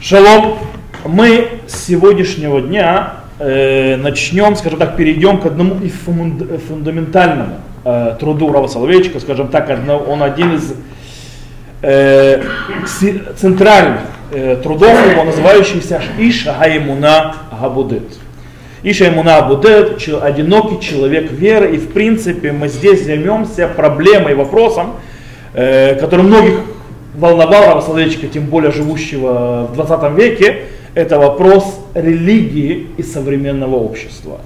Шалом. Мы с сегодняшнего дня э, начнем, скажем так, перейдем к одному из фундаментальному э, труду Рава Соловейчика, скажем так, он один из э, центральных э, трудов его, называющийся Иша Хаймуна Габудет. Иша Имуна Абудет, одинокий человек веры, и в принципе мы здесь займемся проблемой, вопросом, э, который многих волновал Рава Соловейчика, тем более живущего в 20 веке, это вопрос религии и современного общества.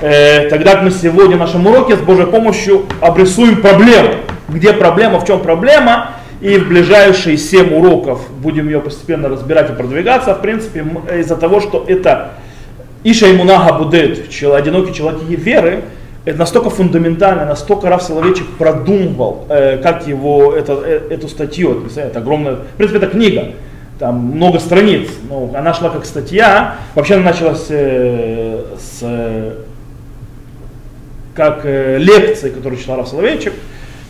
Э, тогда мы сегодня в нашем уроке с Божьей помощью обрисуем проблему. Где проблема, в чем проблема, и в ближайшие 7 уроков будем ее постепенно разбирать и продвигаться. В принципе, из-за того, что это Иша Имунага Будет, одинокий человек веры, это настолько фундаментально, настолько Раф Соловейчик продумывал, э, как его, это, э, эту статью, это огромная, в принципе, это книга, там много страниц, но она шла как статья, вообще она началась э, с, как лекции, которую читал Раф Соловейчик,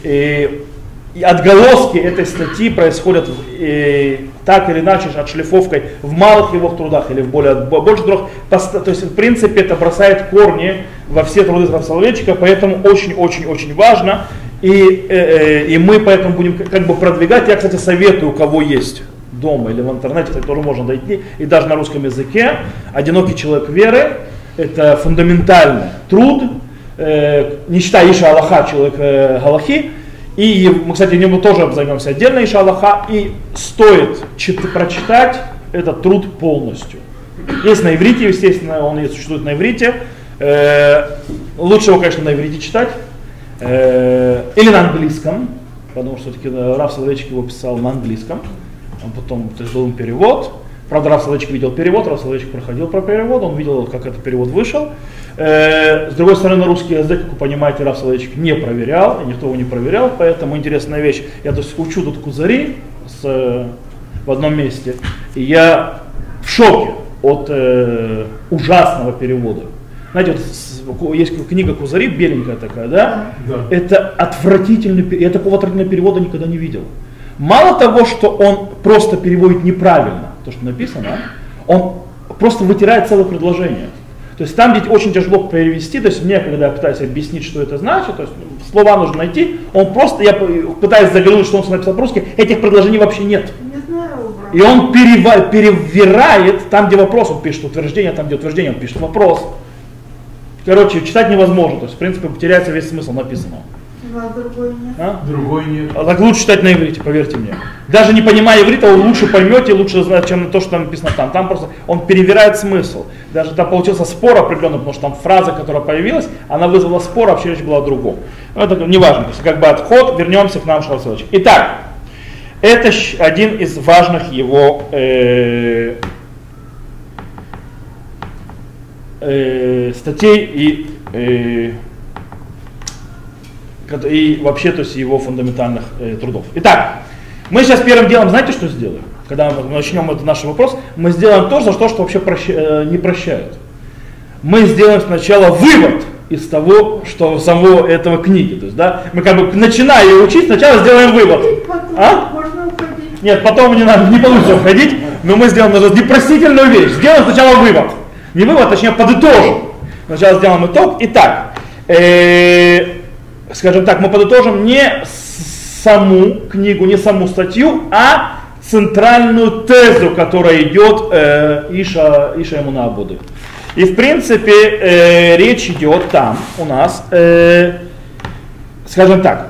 и и отголоски этой статьи происходят и, так или иначе отшлифовкой в малых его трудах или в более больших трудах. То есть, в принципе, это бросает корни во все труды Соловейчика, поэтому очень-очень-очень важно. И, э, э, и мы поэтому будем как бы продвигать. Я, кстати, советую, у кого есть дома или в интернете, который можно дойти, и даже на русском языке, «Одинокий человек веры» – это фундаментальный труд, э, не считая Иша Аллаха, человек э, Галахи, и мы, кстати, нему тоже займемся отдельно, Иша Аллаха, и стоит чит- прочитать этот труд полностью. Есть на иврите, естественно, он и существует на иврите. Э, лучше его, конечно, на иврите читать. Э, или на английском, потому что все-таки Раф Соловейчик его писал на английском. Он потом сделал перевод. Правда, Раф Соловейчик видел перевод, Раф Соловейчик проходил про перевод, он видел, как этот перевод вышел. Э, с другой стороны, русский язык, как вы понимаете, Раф Соловейчик не проверял, и никто его не проверял, поэтому интересная вещь. Я то есть учу тут кузари с, в одном месте, и я в шоке от э, ужасного перевода. Знаете, вот есть книга Кузари, беленькая такая, да? да. Это отвратительный, я такого отвратительного перевода никогда не видел. Мало того, что он просто переводит неправильно, то, что написано, он просто вытирает целое предложение. То есть там, где очень тяжело перевести, то есть мне, когда я пытаюсь объяснить, что это значит, то есть слова нужно найти, он просто, я пытаюсь заглянуть, что он написал по-русски, этих предложений вообще нет. И он перева- перевирает там, где вопрос, он пишет утверждение, там, где утверждение, он пишет вопрос. Короче, читать невозможно, то есть, в принципе, потеряется весь смысл написанного. А другой нет. А? Другой нет. А так лучше читать на иврите, поверьте мне. Даже не понимая иврита, вы лучше поймете, лучше знать, чем то, что там написано там. Там просто он перевирает смысл. Даже там получился спор определенный, потому что там фраза, которая появилась, она вызвала спор, а вообще речь была о другом. Но это не важно, то есть как бы отход, вернемся к нам, Шалсович. Итак, это один из важных его э, э, статей и э, и вообще то есть его фундаментальных э, трудов. Итак, мы сейчас первым делом, знаете, что сделаем? Когда мы начнем этот наш вопрос, мы сделаем то, за что, что вообще проща, э, не прощают. Мы сделаем сначала вывод из того, что самого этого книги. То есть, да, мы как бы начиная ее учить, сначала сделаем вывод. А? Нет, потом не надо, не получится уходить, но мы сделаем даже непростительную вещь. Сделаем сначала вывод. Не вывод, точнее подытожим. Сначала сделаем итог. Итак, э, скажем так, мы подытожим не саму книгу, не саму статью, а центральную тезу, которая идет э, Иша, Иша Имуна Абуды. И в принципе э, речь идет там у нас, э, скажем так,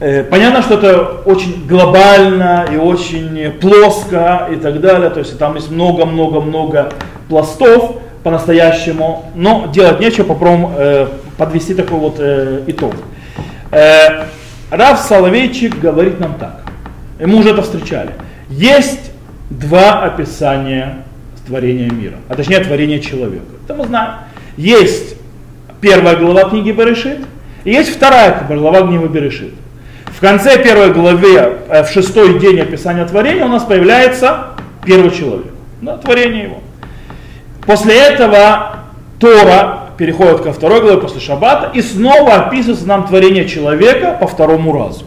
э, понятно, что это очень глобально и очень плоско и так далее, то есть там есть много-много-много пластов по-настоящему, но делать нечего, попробуем э, подвести такой вот э, итог. Э, Рав Соловейчик говорит нам так. И мы уже это встречали. Есть два описания творения мира, а точнее творения человека. Это мы знаем. Есть первая глава книги Берешит, и есть вторая глава книги Берешит. В конце первой главы, э, в шестой день описания творения, у нас появляется первый человек, да, творение его. После этого Тора переходит ко второй главе после Шаббата, и снова описывается нам творение человека по второму разу.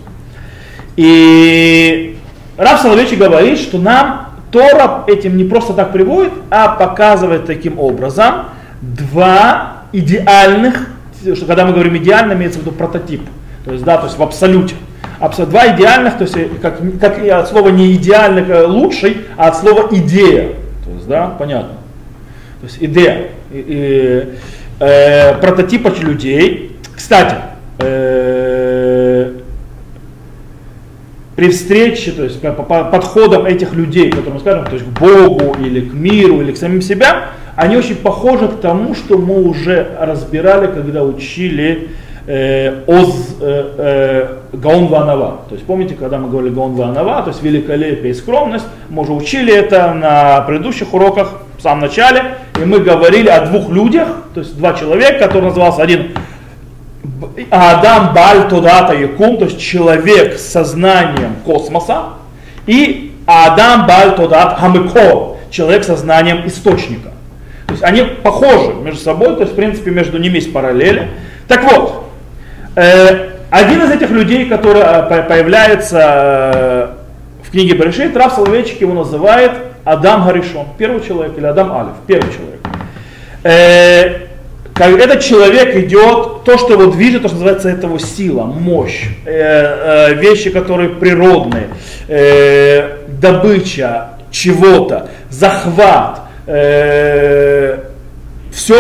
И Рав Соловейчик говорит, что нам Тора этим не просто так приводит, а показывает таким образом два идеальных, что когда мы говорим идеально, имеется в виду прототип. То есть, да, то есть в абсолюте. Абсолют, два идеальных, то есть как, как и от слова не идеальный э, лучший, а от слова идея. То есть, да, понятно. То есть идея. И, э, прототипа людей. Кстати, э, при встрече, то есть по, по подходам этих людей, которые мы скажем, то есть к Богу или к миру или к самим себя, они очень похожи к тому, что мы уже разбирали, когда учили э, Оз э, э, Гаон Ванава. То есть помните, когда мы говорили Гаон Ванава, то есть великолепие и скромность, мы уже учили это на предыдущих уроках в самом начале, и мы говорили о двух людях, то есть два человека, который назывался один Адам Баль Тодата Якум, то есть человек с сознанием космоса, и Адам Баль Тодат Хамыко, человек с сознанием источника. То есть они похожи между собой, то есть в принципе между ними есть параллели. Так вот, э, один из этих людей, который э, появляется э, в книге Берешит, Раф Соловейчик его называет Адам Гаришон, первый человек, или Адам Алиф, первый человек. Э, как этот человек идет, то, что его движет, то, что называется это его сила, мощь, э, э, вещи, которые природные, добыча чего-то, захват, все,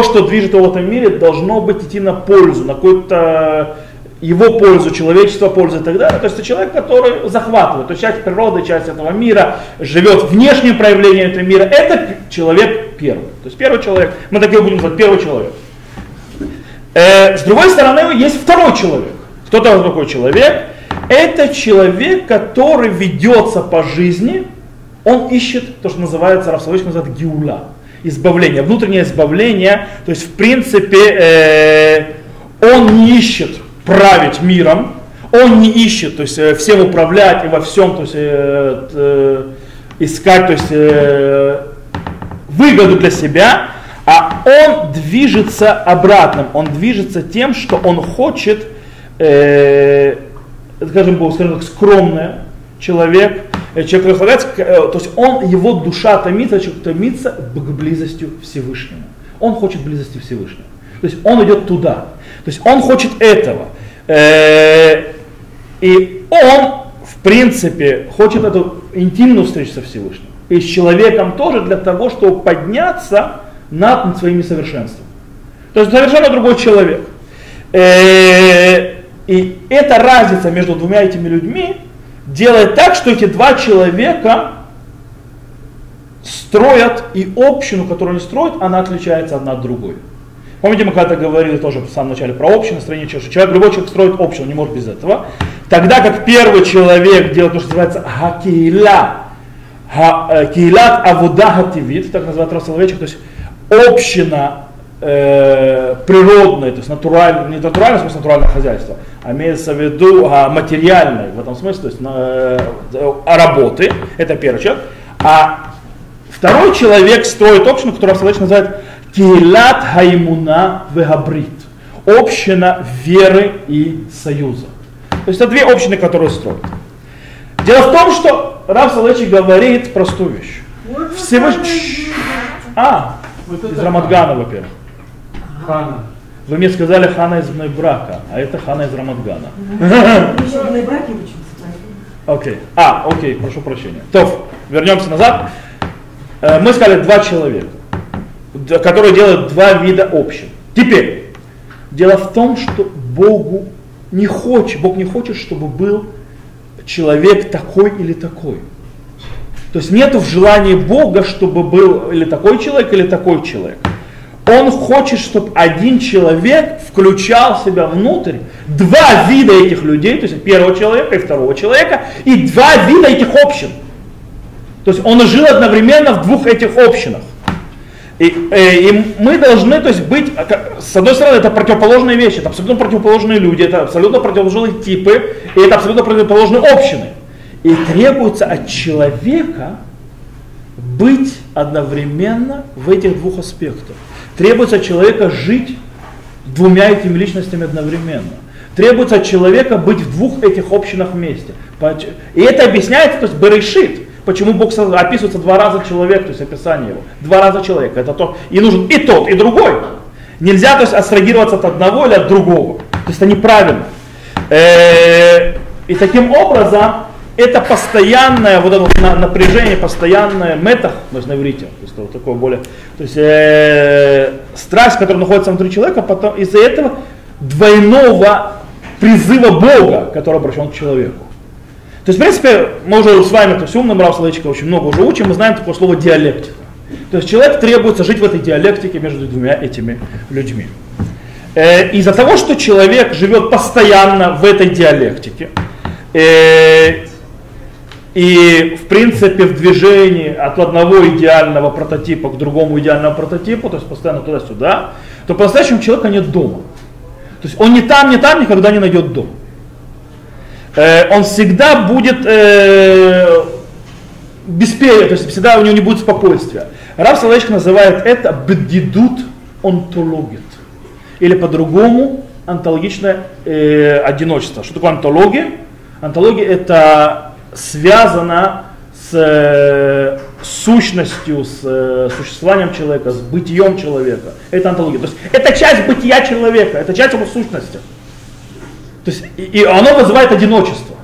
что движет его в этом мире, должно быть идти на пользу, на какую-то его пользу, человечество пользу и так далее. То есть это человек, который захватывает, то есть часть природы, часть этого мира, живет внешним проявлением этого мира. Это человек первый. То есть первый человек, мы такие будем называть первый человек. Э, с другой стороны, есть второй человек. Кто такой человек? Это человек, который ведется по жизни, он ищет то, что называется, Рафсалович называет гиула, избавление, внутреннее избавление. То есть, в принципе, э, он не ищет править миром, он не ищет, то есть, э, всем управлять и во всем, то есть, э, э, искать, то есть, э, выгоду для себя, а он движется обратным, он движется тем, что он хочет, э, скажем, скажем так, скромный человек, э, человек располагается, э, то есть он, его душа томится, человек томится к близостью Всевышнего. Он хочет близости Всевышнего. То есть он идет туда. То есть он хочет этого. Э, и он, в принципе, хочет эту интимную встречу со Всевышним. И с человеком тоже для того, чтобы подняться над своими совершенствами. То есть совершенно другой человек. Э, и эта разница между двумя этими людьми делает так, что эти два человека строят и общину, которую они строят, она отличается одна от другой. Помните, мы когда-то говорили тоже в самом начале про общину, строение что человек, любой человек строит общину, не может без этого. Тогда как первый человек делает то, что называется хакейла, э, кейлат авуда хативит, так называют Расоловечек, то есть община э, природная, то есть натуральное, не натуральное, в смысле натуральное хозяйство, а имеется в виду а, материальное в этом смысле, то есть э, работы, это первый человек. А второй человек строит общину, которую Абсалач называет Килат Хаймуна Вегабрит, община веры и союза. То есть это две общины, которые строят. Дело в том, что Рав Салечи говорит простую вещь. Всевышний... А, вот из Рамадгана, во-первых. Хана. Вы мне сказали Хана из брака, а это Хана из Рамадгана. Окей. А, окей, прошу прощения. То, вернемся назад. Э, мы сказали два человека, которые делают два вида общин. Теперь, дело в том, что Богу не хочет, Бог не хочет, чтобы был человек такой или такой. То есть нет в желании Бога, чтобы был или такой человек, или такой человек. Он хочет, чтобы один человек включал в себя внутрь два вида этих людей, то есть первого человека и второго человека, и два вида этих общин. То есть он жил одновременно в двух этих общинах. И, э, и мы должны то есть, быть, с одной стороны, это противоположные вещи, это абсолютно противоположные люди, это абсолютно противоположные типы, и это абсолютно противоположные общины. И требуется от человека быть одновременно в этих двух аспектах. Требуется от человека жить двумя этими личностями одновременно. Требуется от человека быть в двух этих общинах вместе. И это объясняется, то есть Берешит. Почему Бог описывается два раза человек, то есть описание его. Два раза человек. Это то. И нужен и тот, и другой. Нельзя то есть абстрагироваться от одного или от другого. То есть это неправильно. Э, и таким образом это постоянное вот это вот напряжение, постоянное метах, можно на иврите, то есть вот такое более, то есть э, страсть, которая находится внутри человека, потом из-за этого двойного призыва Бога, который обращен к человеку. То есть, в принципе, мы уже с вами, то есть умным Рав Соловейчика очень много уже учим, мы знаем такое слово диалектика. То есть человек требуется жить в этой диалектике между двумя этими людьми. Э, из-за того, что человек живет постоянно в этой диалектике, э, и в принципе в движении от одного идеального прототипа к другому идеальному прототипу, то есть постоянно туда-сюда, то по-настоящему человека нет дома. То есть он не там, не там никогда не найдет дом. Э, он всегда будет э, беспечен, то есть всегда у него не будет спокойствия. Рав Соловейчик называет это бдидут онтологит. Или по-другому онтологичное э, одиночество. Что такое онтология? Онтология это связано с э, сущностью, с э, существованием человека, с бытием человека. Это онтология. То есть это часть бытия человека, это часть его сущности. То есть, и, оно вызывает одиночество.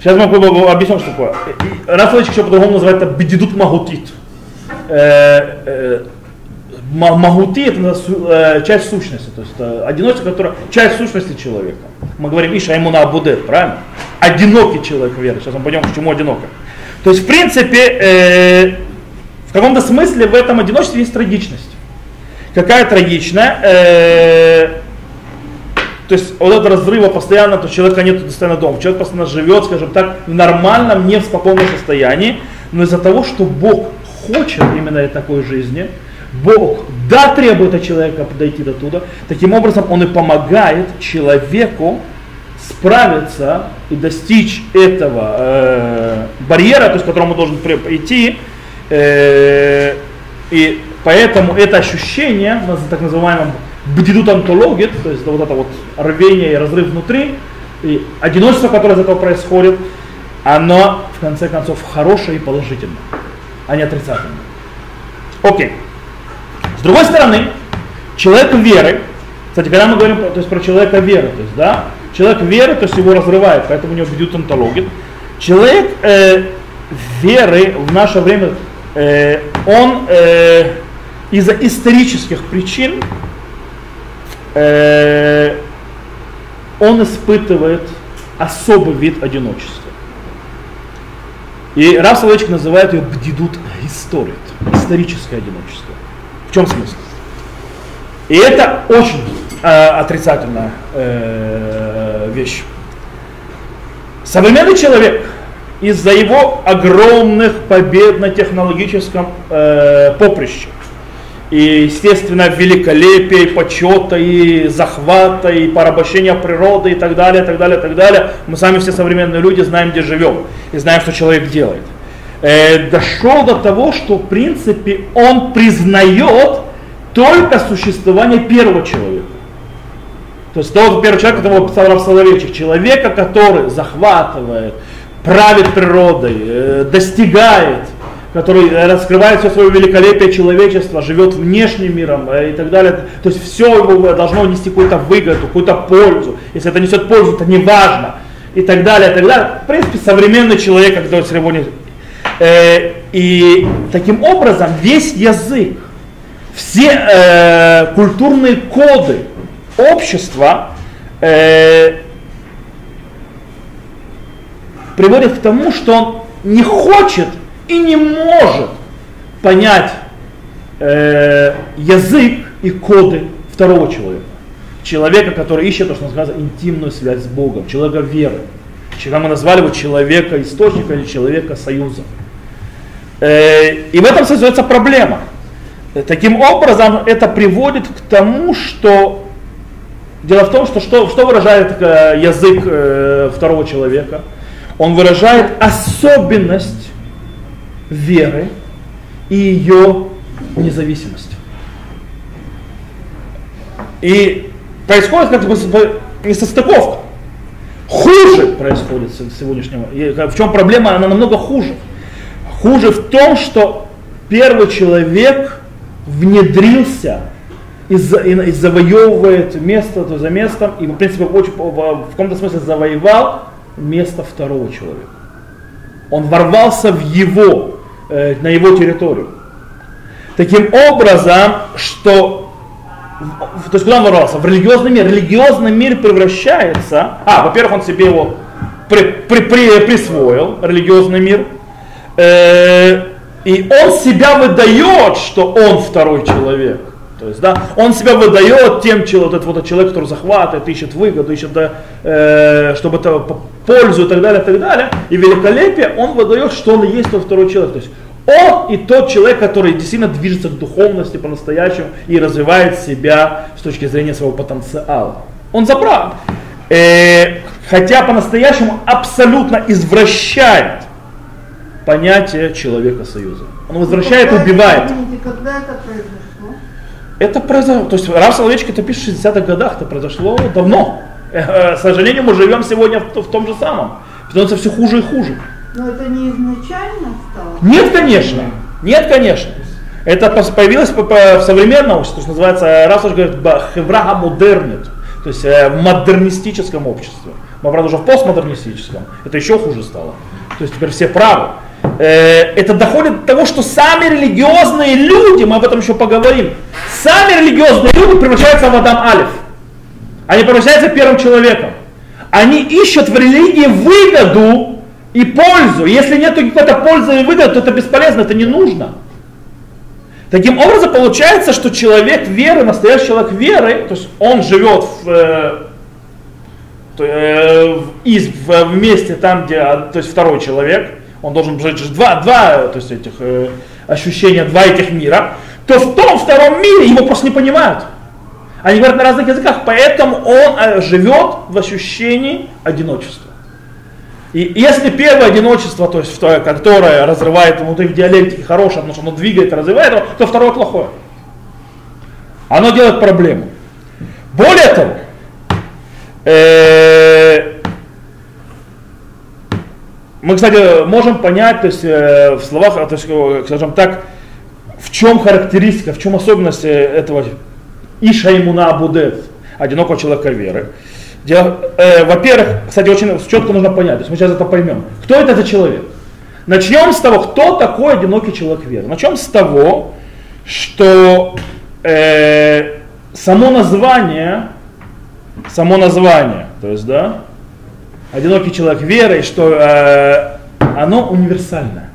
Сейчас мы объясним, что такое. Рафаэльчик еще по-другому называет это бедидут магутит. Э, э, магути это э, часть сущности, то есть это одиночество, которое часть сущности человека. Мы говорим Иша ему на Абудет, правильно? Одинокий человек веры. Сейчас мы пойдем, почему одинокий. То есть, в принципе, э, в каком-то смысле в этом одиночестве есть трагичность. Какая трагичная? Э, то есть вот это разрыва постоянно, то человека нет постоянно дома. Человек постоянно живет, скажем так, в нормальном, не в спокойном состоянии, но из-за того, что Бог хочет именно такой жизни, Бог, да, требует от человека подойти до туда, таким образом он и помогает человеку справиться и достичь этого э, барьера, то есть к которому он должен прийти, э, и поэтому это ощущение, так называемым бдидут антологит, то есть вот это вот рвение и разрыв внутри, и одиночество, которое из этого происходит, оно в конце концов хорошее и положительное, а не отрицательное. Окей. С другой стороны, человек веры, кстати, когда мы говорим то есть, про человека веры, то есть, да, человек веры, то есть его разрывает, поэтому у него бьют антологит. Человек э, веры в наше время, э, он э, из-за исторических причин э, он испытывает особый вид одиночества. И Раф Соловейчик называет ее бдидут историт, историческое одиночество. В чем смысл? И это очень э, отрицательная э, вещь. Современный человек из-за его огромных побед на технологическом э, поприще и, естественно, великолепия, и почета, и захвата, и порабощения природы, и так далее, и так далее, и так далее. Мы сами все современные люди знаем, где живем, и знаем, что человек делает. Э, дошел до того, что, в принципе, он признает только существование первого человека. То есть того первого человека, которого писал Рав человека, который захватывает, правит природой, э, достигает, который раскрывает все свое великолепие человечества, живет внешним миром э, и так далее. То есть все должно нести какую-то выгоду, какую-то пользу. Если это несет пользу, это не важно. И так далее, и так далее. В принципе, современный человек, который сегодня... Э, и таким образом весь язык, все э, культурные коды общества э, приводят к тому, что он не хочет и не может понять э, язык и коды второго человека. Человека, который ищет то, что называется интимную связь с Богом, человека веры. Человека мы назвали его человека источника или человека союза. Э, и в этом создается проблема. Таким образом, это приводит к тому, что Дело в том, что что, что выражает э, язык э, второго человека? Он выражает особенность веры и ее независимость. И происходит как бы несостыковка. Хуже происходит сегодняшнего. В чем проблема? Она намного хуже. Хуже в том, что первый человек внедрился и, завоевывает место то за местом, и в принципе очень, в каком-то смысле завоевал место второго человека. Он ворвался в его, э, на его территорию. Таким образом, что то есть куда он ворвался? В религиозный мир. Религиозный мир превращается, а, во-первых, он себе его при, при, при, присвоил, религиозный мир, э, и он себя выдает, что он второй человек. То есть, да, он себя выдает тем человек, вот этот человек, который захватывает, ищет выгоду, ищет, да, э, чтобы это пользу и так далее, и так далее. И великолепие он выдает, что он есть тот второй человек. То есть он и тот человек, который действительно движется к духовности по-настоящему и развивает себя с точки зрения своего потенциала. Он забрал. Э, хотя по-настоящему абсолютно извращает понятие человека союза. Он возвращает и убивает. Когда это произошло? Это произошло, то есть Раф Соловейчик это пишет в 60-х годах, это произошло давно. Э, к сожалению, мы живем сегодня в, в том же самом. Становится все хуже и хуже. Но это не изначально стало? Нет, конечно. Нет, конечно. Это появилось в современном обществе, что называется, раз уж говорит, хевраха модернит, то есть э, в модернистическом обществе. Мы, правда, уже в постмодернистическом. Это еще хуже стало. То есть теперь все правы. Э, это доходит до того, что сами религиозные люди, мы об этом еще поговорим, сами религиозные люди превращаются в Адам Алиф. Они превращаются первым человеком. Они ищут в религии выгоду и пользу. Если нет какой-то пользы и выгоды, то это бесполезно, это не нужно. Таким образом, получается, что человек веры, настоящий человек веры, то есть он живет в, э, э, в, в месте там, где, а, то есть второй человек, он должен жить два, два то есть этих э, ощущения, два этих мира, то в том втором мире его просто не понимают. Они говорят на разных языках, поэтому он э, живет в ощущении одиночества. И если первое одиночество, то есть которое разрывает внутри диалектики хорошее, потому что оно двигает, развивает его, то второе плохое. Оно делает проблему. Более того, э, мы, кстати, можем понять, то есть э, в словах, то есть, скажем так, в чем характеристика, в чем особенность этого Иша Имуна Абудет, одинокого человека веры. Э, во-первых, кстати, очень четко нужно понять, то есть мы сейчас это поймем. Кто это за человек? Начнем с того, кто такой одинокий человек веры. Начнем с того, что э, само название, само название, то есть, да, одинокий человек веры, что э, оно универсальное.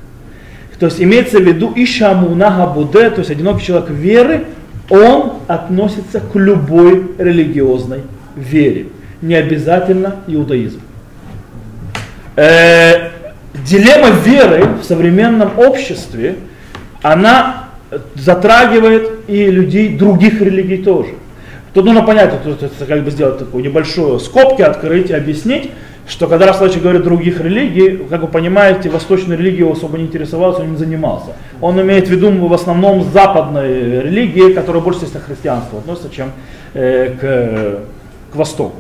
То есть имеется в виду Ишамунага Буде, то есть одинокий человек веры, он относится к любой религиозной вере не обязательно иудаизм. Э, дилемма веры в современном обществе, она затрагивает и людей других религий тоже. Тут нужно понять, тут, это, как бы сделать такую небольшую скобки, открыть и объяснить, что когда Рафславич говорит других религий, как вы понимаете, восточной религией особо не интересовался, он не занимался. Он имеет в виду в основном западной религии, которая больше, естественно, к христианству относится, чем э, к, к Востоку.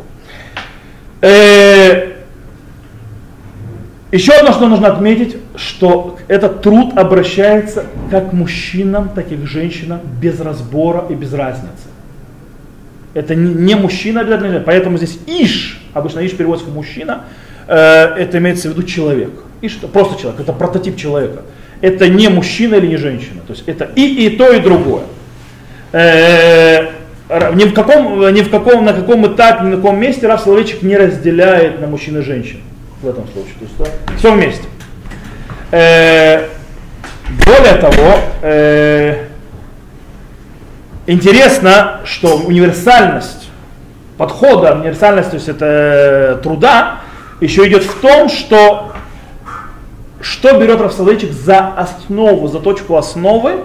Э, еще одно, что нужно отметить, что этот труд обращается как к мужчинам, так и к женщинам без разбора и без разницы. Это не мужчина обязательно, поэтому здесь иш, обычно иш переводится как мужчина, э, это имеется в виду человек. Иш это просто человек, это прототип человека. Это не мужчина или не женщина. То есть это и, и то, и другое. Э, ни в каком, ни в каком, на каком этапе, ни на каком месте Рав Соловейчик не разделяет на мужчин и женщин в этом случае. То есть, да, все вместе. Э, более того, интересно, что универсальность подхода, универсальность, то есть это э, труда, еще идет в том, что что берет Рафсалычик за основу, за точку основы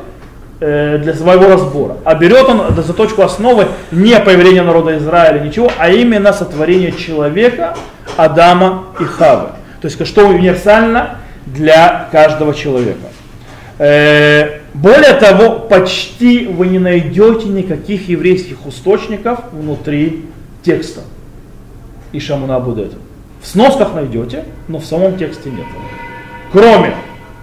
Э, для своего разбора. А берет он за точку основы не появление народа Израиля, ничего, а именно сотворение человека, Адама и Хавы. То есть что универсально для каждого человека. Э, более того, почти вы не найдете никаких еврейских источников внутри текста Ишамуна Будет. В сносках найдете, но в самом тексте нет. Кроме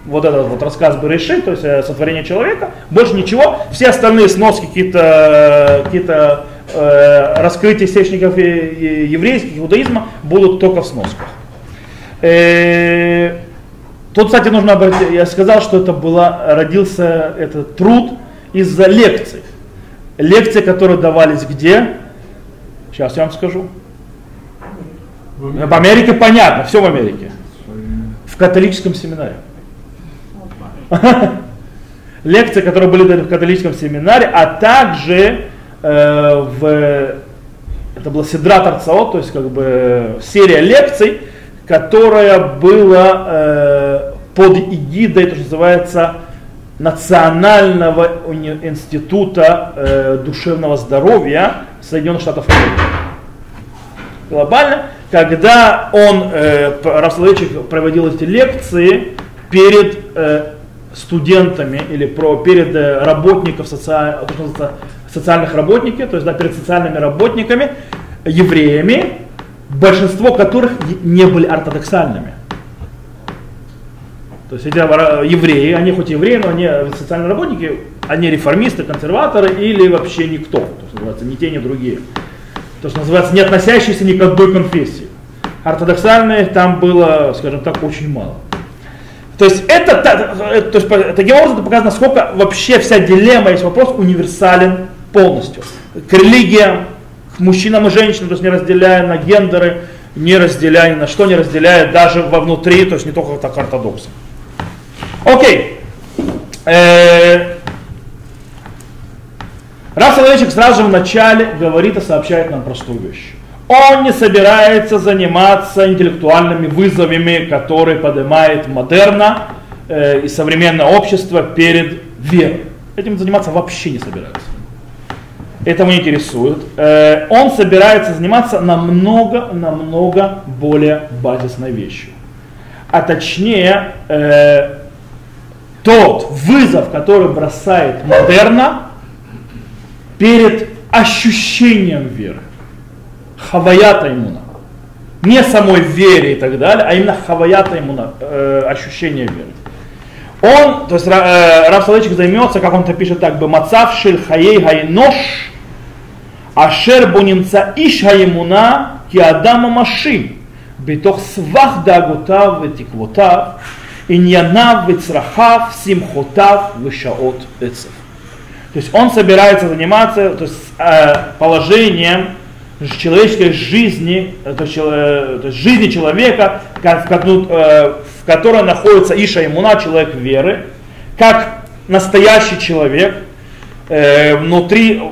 вот этот вот рассказ Береши, то есть э, сотворение человека, больше ничего. Все остальные сноски, какие-то какие э, раскрытия источников еврейских, иудаизма будут только в сносках. Э, тут, кстати, нужно обратить, я сказал, что это была, родился этот труд из-за лекций. Лекции, которые давались где? Сейчас я вам скажу. В Америке понятно, все в Америке. В католическом семинаре. Лекции, которые были даны в католическом семинаре, а также э, в это была Седра Тарцаот, то есть как бы серия лекций, которая была э, под эгидой, то, что называется, Национального института э, душевного здоровья Соединенных Штатов Америки. Глобально, когда он, э, Рафсловичек, проводил эти лекции перед э, студентами или про, перед э, работников социаль, социальных работников, то есть да, перед социальными работниками, евреями, большинство которых не были ортодоксальными. То есть эти евреи, они хоть евреи, но они социальные работники, они реформисты, консерваторы или вообще никто, то есть называется, ни те, ни другие. То, есть называется, не относящиеся ни к одной конфессии. Ортодоксальные там было, скажем так, очень мало. То есть это, то есть, таким образом это показано, насколько вообще вся дилемма, есть вопрос универсален полностью. К религиям, мужчинам и женщинам, то есть не разделяя на гендеры, не разделяя на что, не разделяя даже вовнутри, то есть не только так ортодоксы. Окей. Э, Рав Соловейчик сразу же в начале говорит и сообщает нам простую вещь. Он не собирается заниматься интеллектуальными вызовами, которые поднимает модерна э, и современное общество перед верой. Этим заниматься вообще не собирается. Это не интересует. Э, он собирается заниматься намного, намного более базисной вещью. А точнее, э, тот вызов, который бросает модерна перед ощущением веры хаваята иммуна. Не самой вере и так далее, а именно хаваята иммуна, э, ощущение веры. Он, то есть э, Рав Соловейчик займется, как он это пишет так, бы мацав шель хаей хайнош, ашер бунинца иш хаемуна ки адама машин, בתוך סבך דאגותיו ותקוותיו, ענייניו וצרכיו, שמחותיו ושעות עצב. То есть он собирается заниматься то есть, э, положением человеческой жизни, э, то есть, э, то есть жизни человека, как, как, ну, э, в которой находится Иша Имуна, человек веры, как настоящий человек, э, внутри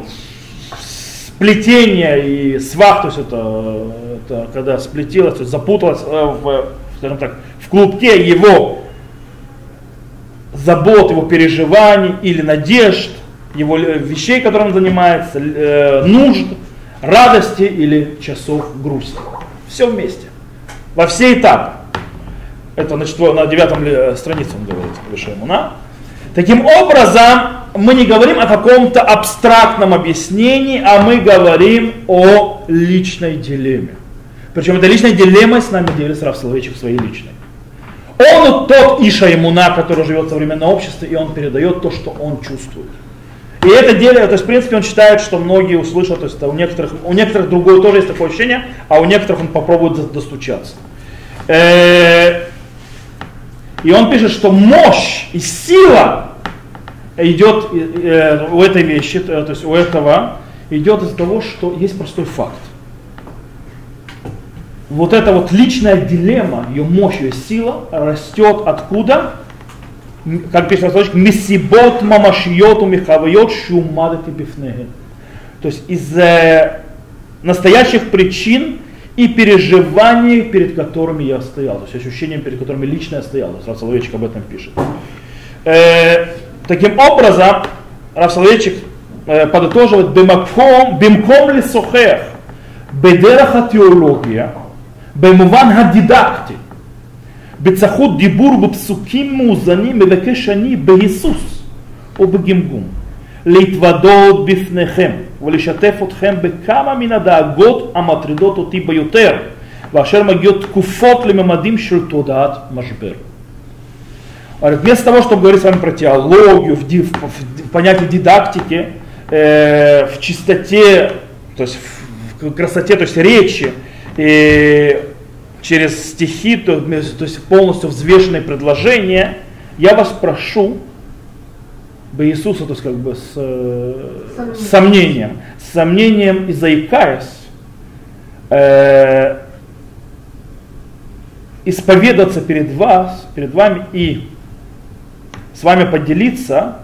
сплетения и свах, то есть это, это когда сплетилось, то есть запуталось в, скажем так, в клубке его забот, его переживаний или надежд, его вещей, которым он занимается, э, нужд, радости или часов грусти. Все вместе. Во все этапы. Это значит, на девятом э, странице он говорит, выше Муна. Таким образом, мы не говорим о каком-то абстрактном объяснении, а мы говорим о личной дилемме. Причем эта личная дилемма с нами делится Раф Соловейчик своей личной. Он тот Иша Имуна, который живет в современном обществе, и он передает то, что он чувствует. И это дело, то есть в принципе он считает, что многие услышат, то есть у некоторых, у некоторых другое тоже есть такое ощущение, а у некоторых он попробует достучаться. Э, и он пишет, что мощь и сила идет э, у этой вещи, то есть у этого, идет из того, что есть простой факт. Вот эта вот личная дилемма, ее мощь, ее сила растет откуда? как пишет Восточник, месибот мамашиот умихавайот шумадати бифнеге. То есть из э, настоящих причин и переживаний, перед которыми я стоял, то есть ощущением, перед которыми лично я стоял. Раф Соловейчик об этом пишет. Э, таким образом, Раф Соловейчик э, подытоживает бимком, бимком ли сохех, бедераха теология, במובן הדידקטי, בצחות דיבור בפסוקים מאוזנים מבקש אני בהיסוס או בגמגום להתוודות בפניכם ולשתף אתכם בכמה מן הדאגות המטרידות אותי ביותר ואשר מגיעות תקופות לממדים של תודעת משבר. Говорит, вместо того, чтобы говорить с вами про теологию, в, ди- в- в понятии дидактики, э, в чистоте, то есть в, в красоте, то есть речи, и через стихи, то, то есть полностью взвешенные предложения, я вас прошу, бы Иисуса, то есть как бы с, э, Сомнением. с сомнением, с сомнением и заикаясь, э, исповедаться перед вас, перед вами и с вами поделиться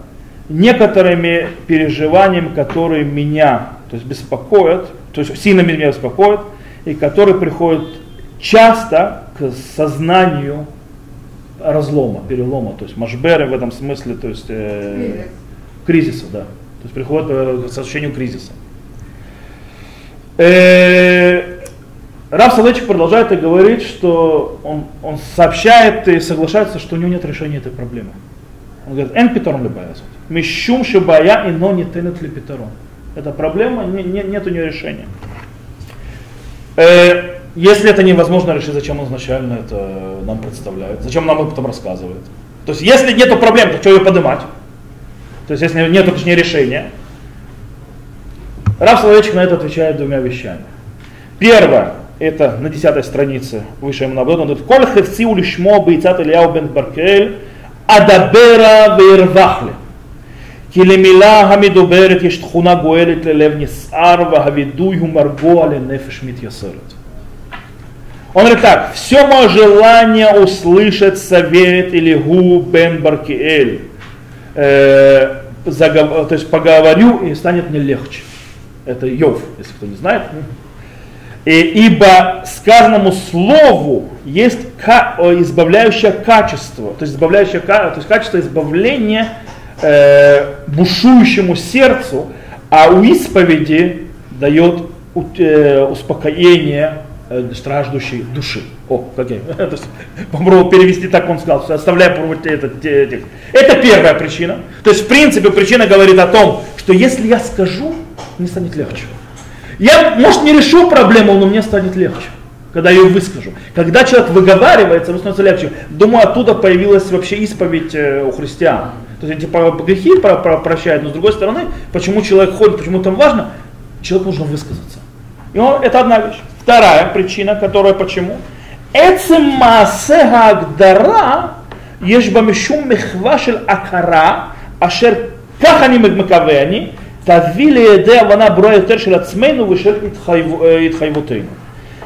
некоторыми переживаниями, которые меня то есть беспокоят, то есть сильно меня беспокоят, и которые приходят часто к сознанию разлома, перелома, то есть машберы в этом смысле, то есть э, кризиса, да. То есть приходит э, к ощущению кризиса. Э, Рав Соловейчик продолжает и говорит, что он, он сообщает и соглашается, что у него нет решения этой проблемы. Он говорит, эн питорон любая Мишум шибая и но не тенет ли питорон. Эта проблема, не, не- нет у нее решения. Э, если это невозможно решить, зачем он изначально это нам представляет? Зачем нам об этом рассказывает? То есть, если нету проблем, то что ее поднимать? То есть, если нет точнее решения. Рав Соловейчик на это отвечает двумя вещами. Первое, это на десятой странице выше ему наоборот, он говорит, «Коль хевциу лишмо бейцат Ильяу бен Баркель, адабера вейрвахли». כי למילה המדוברת יש תכונה גואלת ללב נסער והווידוי הוא מרגוע לנפש מתייסרת. он говорит так, все мое желание услышать совет или гу бен Баркиэль, э, то есть поговорю и станет мне легче. Это Йов, если кто не знает. И, ибо сказанному слову есть ка- избавляющее качество, то есть избавляющее то есть качество избавления э, бушующему сердцу, а у исповеди дает э, успокоение страждущей души. О, как я попробовал перевести так, он сказал, оставляя пробовать этот те- текст. Это первая причина. То есть, в принципе, причина говорит о том, что если я скажу, мне станет легче. Я, может, не решу проблему, но мне станет легче, когда я ее выскажу. Когда человек выговаривается, ему становится легче. Думаю, оттуда появилась вообще исповедь э, у христиан. То есть эти грехи про- про- прощают, но с другой стороны, почему человек ходит, почему там важно, человеку нужно высказаться. И он, это одна вещь. Вторая причина, которая почему? עצם מעשה ההגדרה יש בה משום מחווה של הכרה אשר כך אני מקווה אני תביא לידי הבנה ברורה יותר של עצמנו ושל התחייב- אה, התחייבותינו.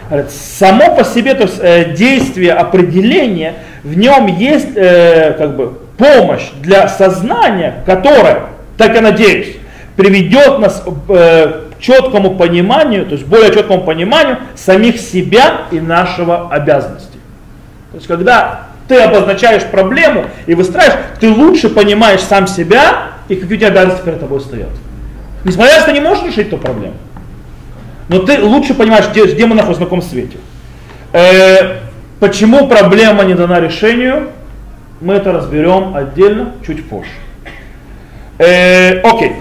Говорит, Само по себе, то есть э, действие определения, в нем есть э, как бы помощь для сознания, которое, так я надеюсь, приведет нас э, к четкому пониманию, то есть более четкому пониманию самих себя и нашего обязанности. То есть когда ты обозначаешь проблему и выстраиваешь, ты лучше понимаешь сам себя и какие у тебя обязанности перед тобой стоят. Несмотря на то, что ты не можешь решить эту проблему. Но ты лучше понимаешь, где, где мы находимся, на каком свете. Э, почему проблема не дана решению, мы это разберем отдельно чуть позже. Э, окей.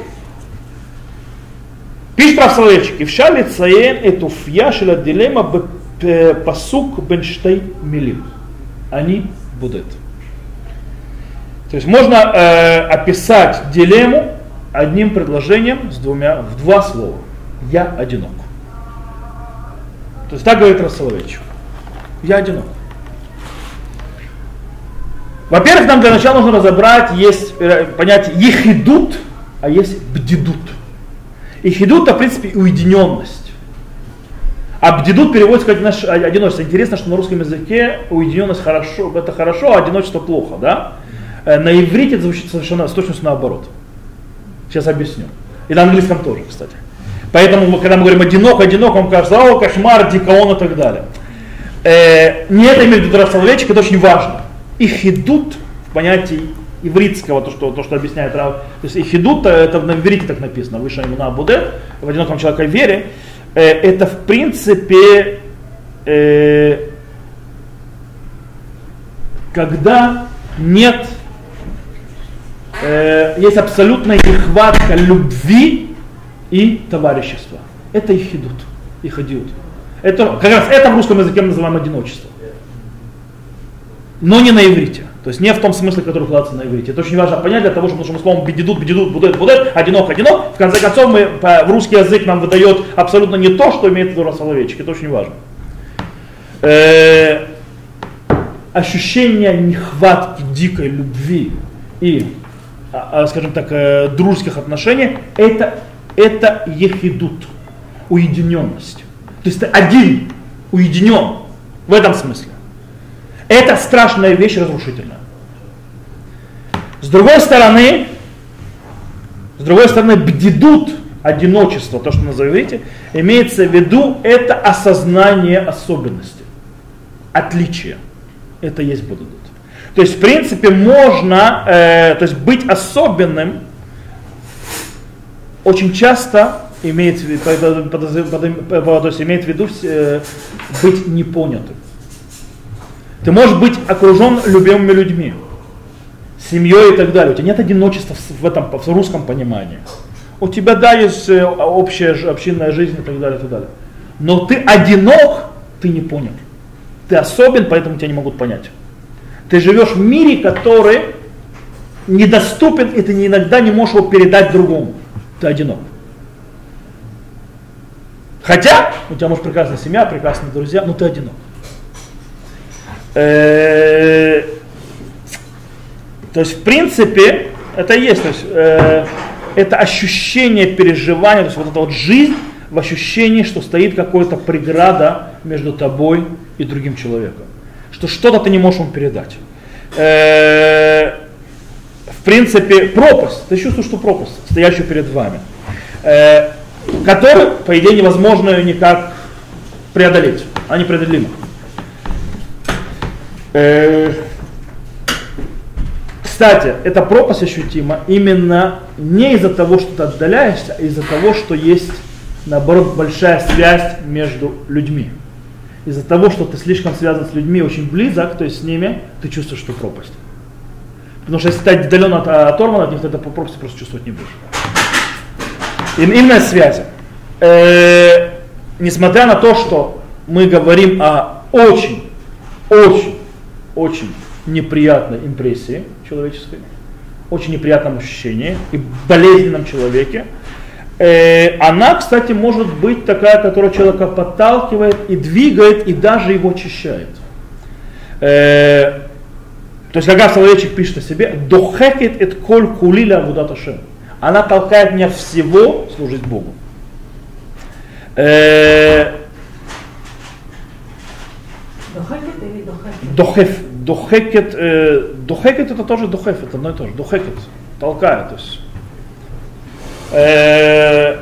Пишет Рав Соловейчик, אפשר לציין את אופייה של הדילמה בפסוק בין שתי מילים. אני בודד. То есть можно э, описать дилемму одним предложением с двумя, в два слова. Я одинок. То есть так говорит Рав Соловейчик. Я одинок. Во-первых, нам для начала нужно разобрать, есть э, понятие ехидут, а есть бдидут. Ихидут это, в принципе, уединенность. А бдидут переводится как одинош- одиночество. Интересно, что на русском языке уединенность хорошо, это хорошо, а одиночество плохо, да? Э, На иврите это звучит совершенно с точностью наоборот. Сейчас объясню. И на английском тоже, кстати. Поэтому, когда мы говорим одинок, одинок, вам кажется, о, кошмар, дикаон и так далее. Э, не это имеет в виду это очень важно. Ихидут в понятии ивритского, то, что, то, что объясняет Рав. То есть ихидут, это на иврите так написано, выше имена Буде, в одиноком человеке вере. Э, это в принципе, э, когда нет, э, есть абсолютная нехватка любви и товарищества. Это ихидут, ихадиут. Это, как раз это в русском языке мы называем одиночество. Но не на иврите. То есть не в том смысле, который вкладывается на иврите. Это очень важно понять для того, чтобы, мы словом бедидут, бедидут, будет, будет, одинок, одинок. В конце концов, мы, по, в русский язык нам выдает абсолютно не то, что имеет в виду Соловейчик. Это очень важно. Э, ощущение нехватки дикой любви и, а, а, скажем так, э, дружеских отношений, это, это ехидут, уединенность. То есть ты один, уединен в этом смысле. Это страшная вещь разрушительная. С другой стороны, с другой стороны, бдидут, одиночество, то, что назовете, имеется в виду это осознание особенности, отличия. Это есть будут. То есть, в принципе, можно э, то есть быть особенным очень часто имеет, то есть имеет в виду э, быть непонятым. Ты можешь быть окружен любимыми людьми, семьей и так далее. У тебя нет одиночества в этом в русском понимании. У тебя, да, есть э, общая общинная жизнь и так далее, и так далее. Но ты одинок, ты не понял. Ты особен, поэтому тебя не могут понять. Ты живешь в мире, который недоступен, и ты иногда не можешь его передать другому. Ты одинок. Хотя у тебя может прекрасная семья, прекрасные друзья, но ты одинок. Э, то есть, в принципе, это есть, то есть, э, это ощущение переживания, то есть вот эта вот жизнь в ощущении, что стоит какая-то преграда между тобой и другим человеком. Что что-то ты не можешь ему передать. Э, в принципе, пропасть. Ты чувствуешь, что пропасть, стоящую перед вами. Э, которую, по идее, невозможно никак преодолеть. Она непреодолима. Э, кстати, эта пропасть ощутима именно не из-за того, что ты отдаляешься, а из-за того, что есть, наоборот, большая связь между людьми. Из-за того, что ты слишком связан с людьми, очень близок, то есть с ними, ты чувствуешь, что пропасть. Потому что если ты отдален от, оторван от них, то это пропасть просто чувствовать не будешь. Именно связи. Э, несмотря на то, что мы говорим о очень, очень, очень неприятной импрессии человеческой, очень неприятном ощущении и болезненном человеке, э, она, кстати, может быть такая, которая человека подталкивает и двигает, и даже его очищает. Э, то есть, когда человечек пишет о себе, «Дохекет эт коль кулиля вудаташем» она толкает меня всего служить Богу. Э, дохеф. Дохекет, э, дохекет это тоже дохеф, это одно и то же. Дохекет, толкает. То есть. Э,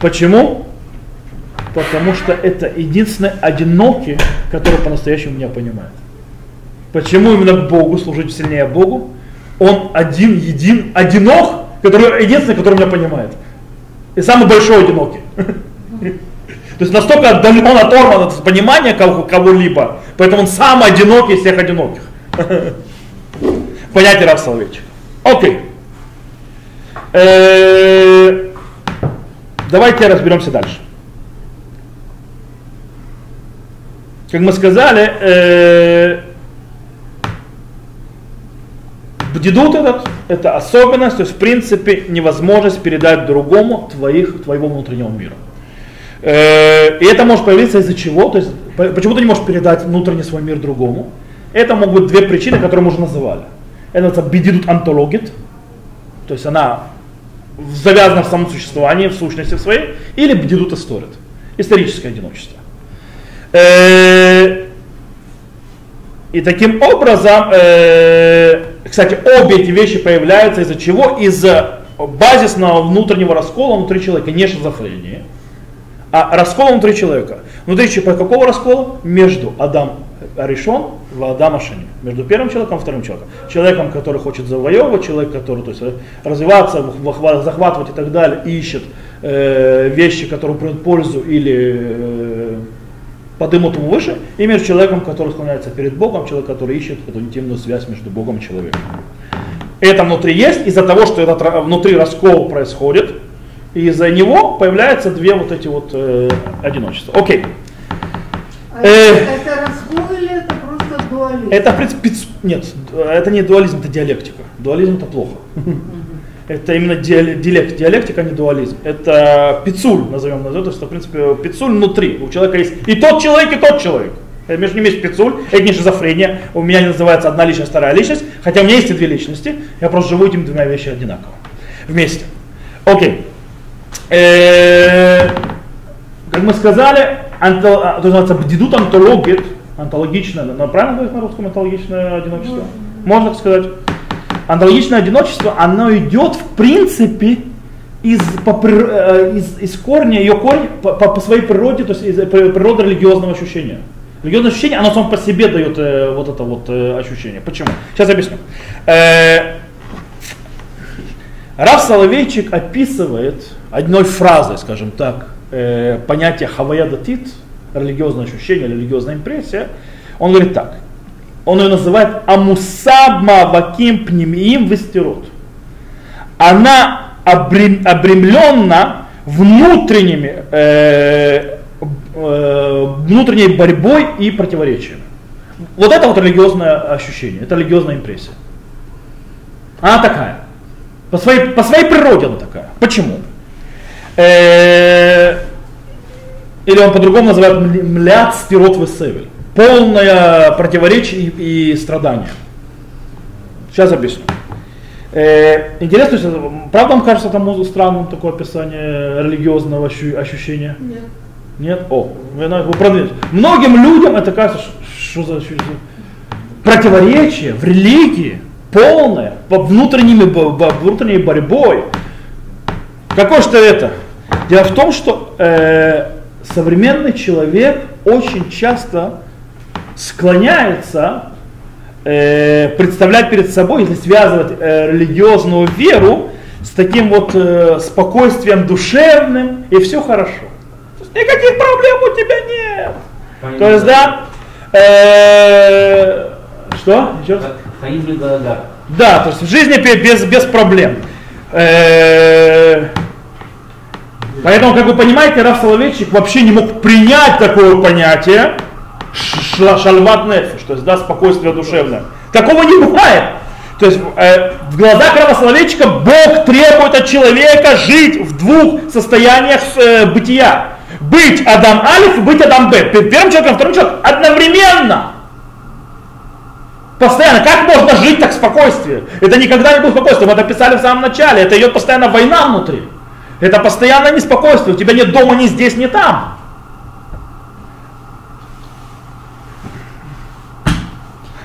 почему? Потому что это единственный одинокий, который по-настоящему меня понимает. Почему именно Богу, служить сильнее Богу? Он один, един, одинок, который, единственный, который меня понимает. И самый большой одинокий. То есть настолько отдален, оторван от понимания кого-либо, поэтому он самый одинокий из всех одиноких. Понятие Рав Соловейчик. Окей. Э, давайте разберемся дальше. Как мы сказали, э, Бдидут этот, это особенность, то есть в принципе невозможность передать другому твоих, твоего внутреннего мира. Э, и это может появиться из-за чего? То есть, почему ты не можешь передать внутренний свой мир другому? Это могут быть две причины, которые мы уже называли. Это бедидут антологит, то есть она завязана в самом существовании, в сущности своей, или бедидут историт, историческое одиночество. Э, и таким образом э, кстати, обе эти вещи появляются из-за чего? Из-за базисного внутреннего раскола внутри человека, не шизофрении, а раскола внутри человека. Внутри человека какого раскола? Между Адам решен в Адама Шани. Между первым человеком и вторым человеком. Человеком, который хочет завоевывать, человек, который то есть, развиваться, захватывать и так далее, ищет э, вещи, которые приносят пользу или э, подымут ему выше, и между человеком, который склоняется перед Богом, человек, который ищет эту интимную связь между Богом и человеком. Это внутри есть, из-за того, что это внутри раскол происходит, И из-за него появляются две вот эти вот э, одиночества. Окей. А Э. это раскол или это просто дуализм? Это, в принципе, нет, это не дуализм, это диалектика. Дуализм это плохо. Это именно диале- диалект, диалектика, а не дуализм. Это пицуль, назовем, назовем, то есть, в принципе, пицуль внутри. У человека есть и тот человек, и тот человек. Э, Между ними есть пицуль, это не шизофрения. У меня не называется одна личность, вторая личность. Хотя у меня есть и две личности. Я просто живу этими двумя вещи одинаково. Вместе. Окей. Э, Как мы сказали, анто- а, то называется бдидут антологит, антологичное, на- правильно говорить на русском антологичное одиночество? Можно так сказать. Антологичное одиночество, оно идет в принципе из, по, э, из, из корня, ее корень по, по- по своей природе, то есть из при- природы религиозного ощущения. Религиозное ощущение, оно само по себе дает э, вот это вот э, ощущение. Почему? Сейчас объясню. Э, Раф Соловейчик описывает одной фразой, скажем так, э, понятие хавая датит, религиозное ощущение, религиозная импрессия. Он говорит так. Он ее называет амусаб маваким пнемиим вестерот. Она обрем- обремленна внутренними, э, э, внутренней борьбой и противоречиями. Вот это вот религиозное ощущение, это религиозная импрессия. Она такая. По своей, по своей природе она такая. Почему? Э, Или он по-другому называет мля- млят стирот весевель. Полное противоречие и, и страдание. Сейчас объясню. Э, Интересно, что- правда вам кажется там странным такое описание религиозного ощу- ощущения? Нет. Нет? О, вы, вы продвинете. Многим людям это кажется, ш- что за ощущение? Противоречие в религии полное, по внутренними, внутренней борьбой. Какое что это? Дело в том, что э, современный человек очень часто склоняется э, представлять перед собой, если связывать э, религиозную веру с таким вот э, спокойствием душевным, и все хорошо. То есть никаких проблем у тебя нет. То есть, да, э, что? Еще раз? Да, то есть в жизни без, без проблем. Поэтому, как вы понимаете, Раф Соловейчик вообще не мог принять такое понятие шальват нефиш, то есть да, спокойствие душевное. Такого не бывает. То есть э, в глазах Рава Соловейчика Бог требует от человека жить в двух состояниях э, бытия. Быть Адам Алиф и быть Адам Б. Пер- Первым человеком, вторым человеком одновременно. Постоянно. Как можно жить так в спокойствии? Это никогда не будет спокойствие. Мы это писали в самом начале. Это идет постоянно война внутри. Это постоянное неспокойствие. У тебя нет дома ни здесь, ни там.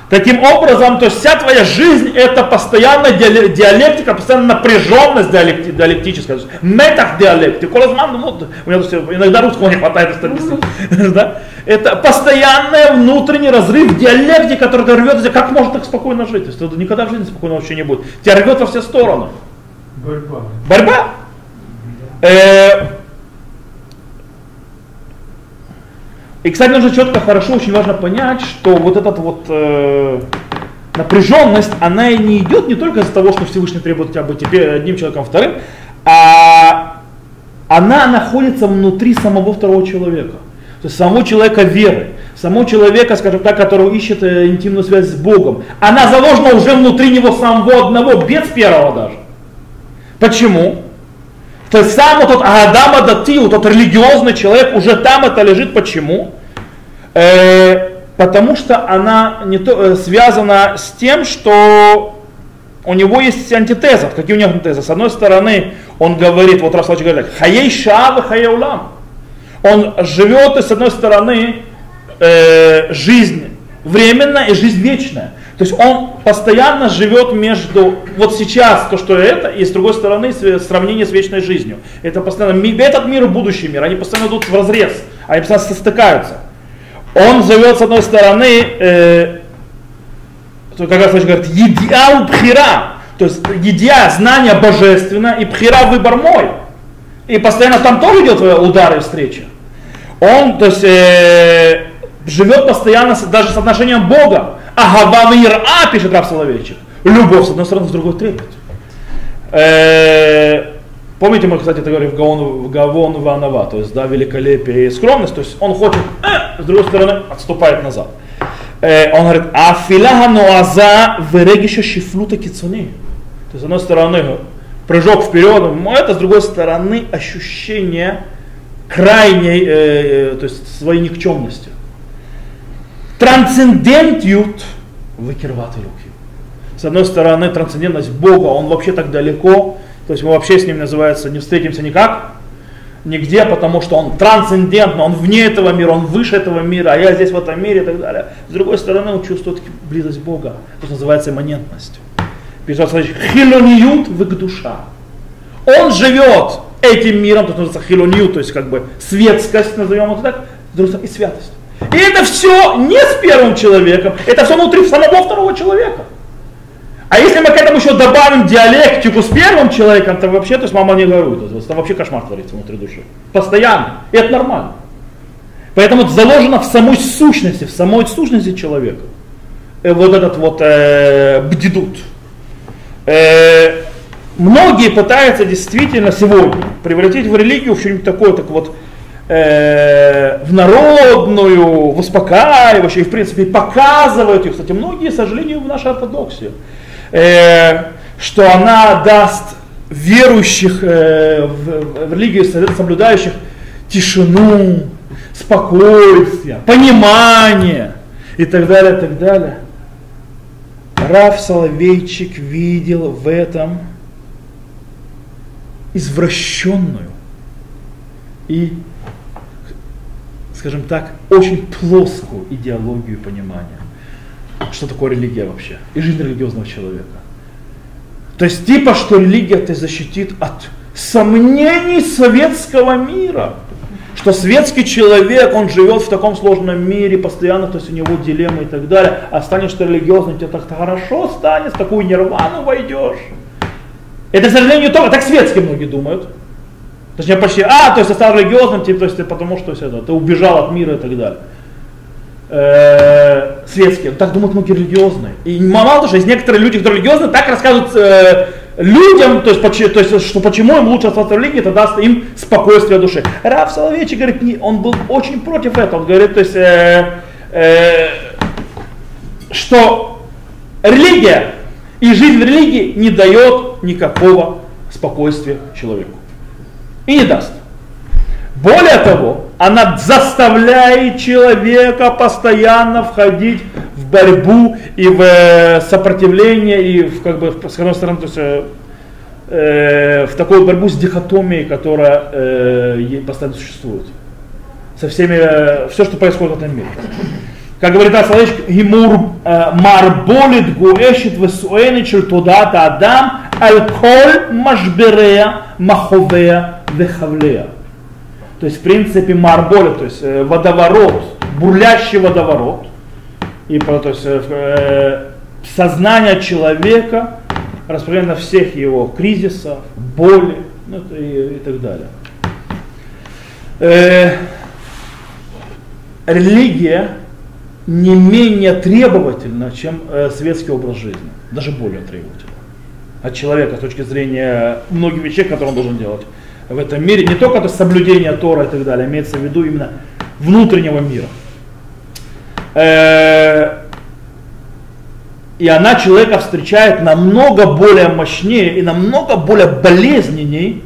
Таким образом, то есть вся твоя жизнь это постоянная диале- диалектика, постоянная напряженность диалекти- диалектическая. Метах диалектик. Колозман, ну, у меня иногда русского не хватает, чтобы объяснить. Да? Это постоянный внутренний разрыв диалекти, который тебя рвет, как можно так спокойно жить? То есть это никогда в жизни спокойно вообще не будет. Тебя рвет во все стороны. Борьба. Борьба. Э, И, кстати, нужно четко, хорошо, очень важно понять, что вот эта вот э, напряженность, она и не идет не только из-за того, что Всевышний требует тебя быть теперь одним человеком, вторым, а она находится внутри самого второго человека. То есть самого человека веры, самого человека, скажем так, которого ищет э, интимную связь с Богом. Она заложена уже внутри него самого одного, без первого даже. Почему? То есть сам вот тот Адама Датил, тот религиозный человек, уже там это лежит. Почему? Э, потому что она не то, э, связана с тем, что у него есть антитеза. Какие у него антитезы? С одной стороны, он говорит, вот Расулач говорит, хаей шаавы хаей улам. Он живет, и с одной стороны, э, жизнь временная и жизнь вечная. То есть он постоянно живет между вот сейчас то, что это, и с другой стороны сравнение с вечной жизнью. Это постоянно этот мир и будущий мир, они постоянно идут в разрез, они постоянно состыкаются. Он живет с одной стороны, э, как раз говорит, едиал пхира, то есть едия, знание божественно, и пхира выбор мой. И постоянно там тоже идет э, удары и встречи. Он, то есть, э, живет постоянно с- даже с отношением Бога. Агава мир а, пишет Рав Соловейчик. Любовь с одной стороны, с другой трепет. Э, Помните, мы, кстати, это говорили в Гавон, в Гавон Ванова, то есть, да, великолепие и скромность, то есть он хочет, э, с другой стороны, отступает назад. Э, он говорит, а филяха нуаза верегиша шифлута кицуни. То есть, с одной стороны, прыжок вперед, но это, с другой стороны, ощущение крайней, э, э, то есть, своей никчемности. Трансцендентют выкерваты руки. С одной стороны, трансцендентность Бога, он вообще так далеко, то есть мы вообще с ним, называется, не встретимся никак, нигде, потому что он трансцендентный, он вне этого мира, он выше этого мира, а я здесь в этом мире и так далее. С другой стороны, он чувствует близость Бога, то, что называется имманентность. Пишет хилониют в душа. Он живет этим миром, то, что называется хилониют, то есть как бы светскость, назовем это так, и святость. И это все не с первым человеком, это все внутри самого второго человека. А если мы к этому еще добавим диалектику с первым человеком, то вообще, то есть мама не ворует. Там вообще кошмар творится внутри души. Постоянно. И это нормально. Поэтому это заложено в самой сущности, в самой сущности человека. Э, вот этот вот э, бдидут. Э, многие пытаются действительно сегодня превратить в религию в что-нибудь такое, так вот, э, в народную, в успокаивающую, и в принципе показывают ее. Кстати, многие, к сожалению, в нашей ортодоксии э, что она даст верующих э, в, в религию соблюдающих тишину, спокойствие, понимание и так далее, и так далее. Раф Соловейчик видел в этом извращенную и, скажем так, очень плоскую идеологию понимания что такое религия вообще, и жизнь религиозного человека. То есть типа, что религия ты защитит от сомнений советского мира. Что светский человек, он живет в таком сложном мире, постоянно, то есть у него дилеммы и так далее. А станешь ты религиозным, тебе так хорошо станет, в такую нирвану войдешь. Это, к сожалению, только так светские многие думают. Точнее, почти, а, то есть ты стал религиозным, типа, то есть ты потому что все это, ты убежал от мира и так далее э, светские, так думают многие религиозные. И мало того, что есть некоторые люди, которые религиозные, так рассказывают э, людям, то есть, поч, то есть, что почему им лучше остаться в религии, это даст им спокойствие души. Раф Соловейчик говорит, не, он был очень против этого. Он говорит, то есть, э, э, что религия и жизнь в религии не дает никакого спокойствия человеку. И не даст. Более того, она заставляет человека постоянно входить в борьбу и в э, сопротивление, и в, как бы, с одной стороны, то есть, э, э, в такую борьбу с дихотомией, которая э, постоянно существует. Со всеми, э, все, что происходит в этом мире. Как говорит Асалыч, гимур марболит гуэшит весуэнит шель тодата адам аль-коль машберея маховея вехавлея. То есть, в принципе, марболя, то есть э, водоворот, бурлящий водоворот. И то есть, э, э, сознание человека распространено всех его кризисах, боли ну, и, и так далее. Э, религия не менее требовательна, чем э, светский образ жизни, даже более требовательна от человека с точки зрения многих вещей, которые он должен делать в этом мире, не только это соблюдение Тора и так далее, имеется в виду именно внутреннего мира. Э, и она человека встречает намного более мощнее и намного более болезненней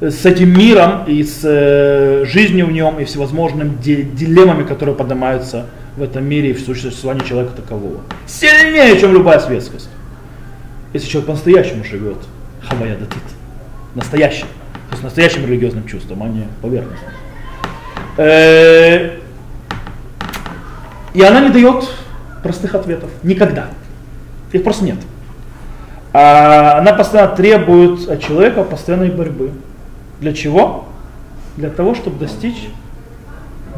с этим миром и с э, жизнью в нем и всевозможными дилеммами, которые поднимаются в этом мире и в существовании человека такового. Сильнее, чем любая светскость. Если человек по-настоящему живет, хавая датит, настоящий есть настоящим религиозным чувством, а не поверхностным. Э, и она не дает простых ответов. Никогда. Их просто нет. А она постоянно требует от человека постоянной борьбы. Для чего? Для того, чтобы достичь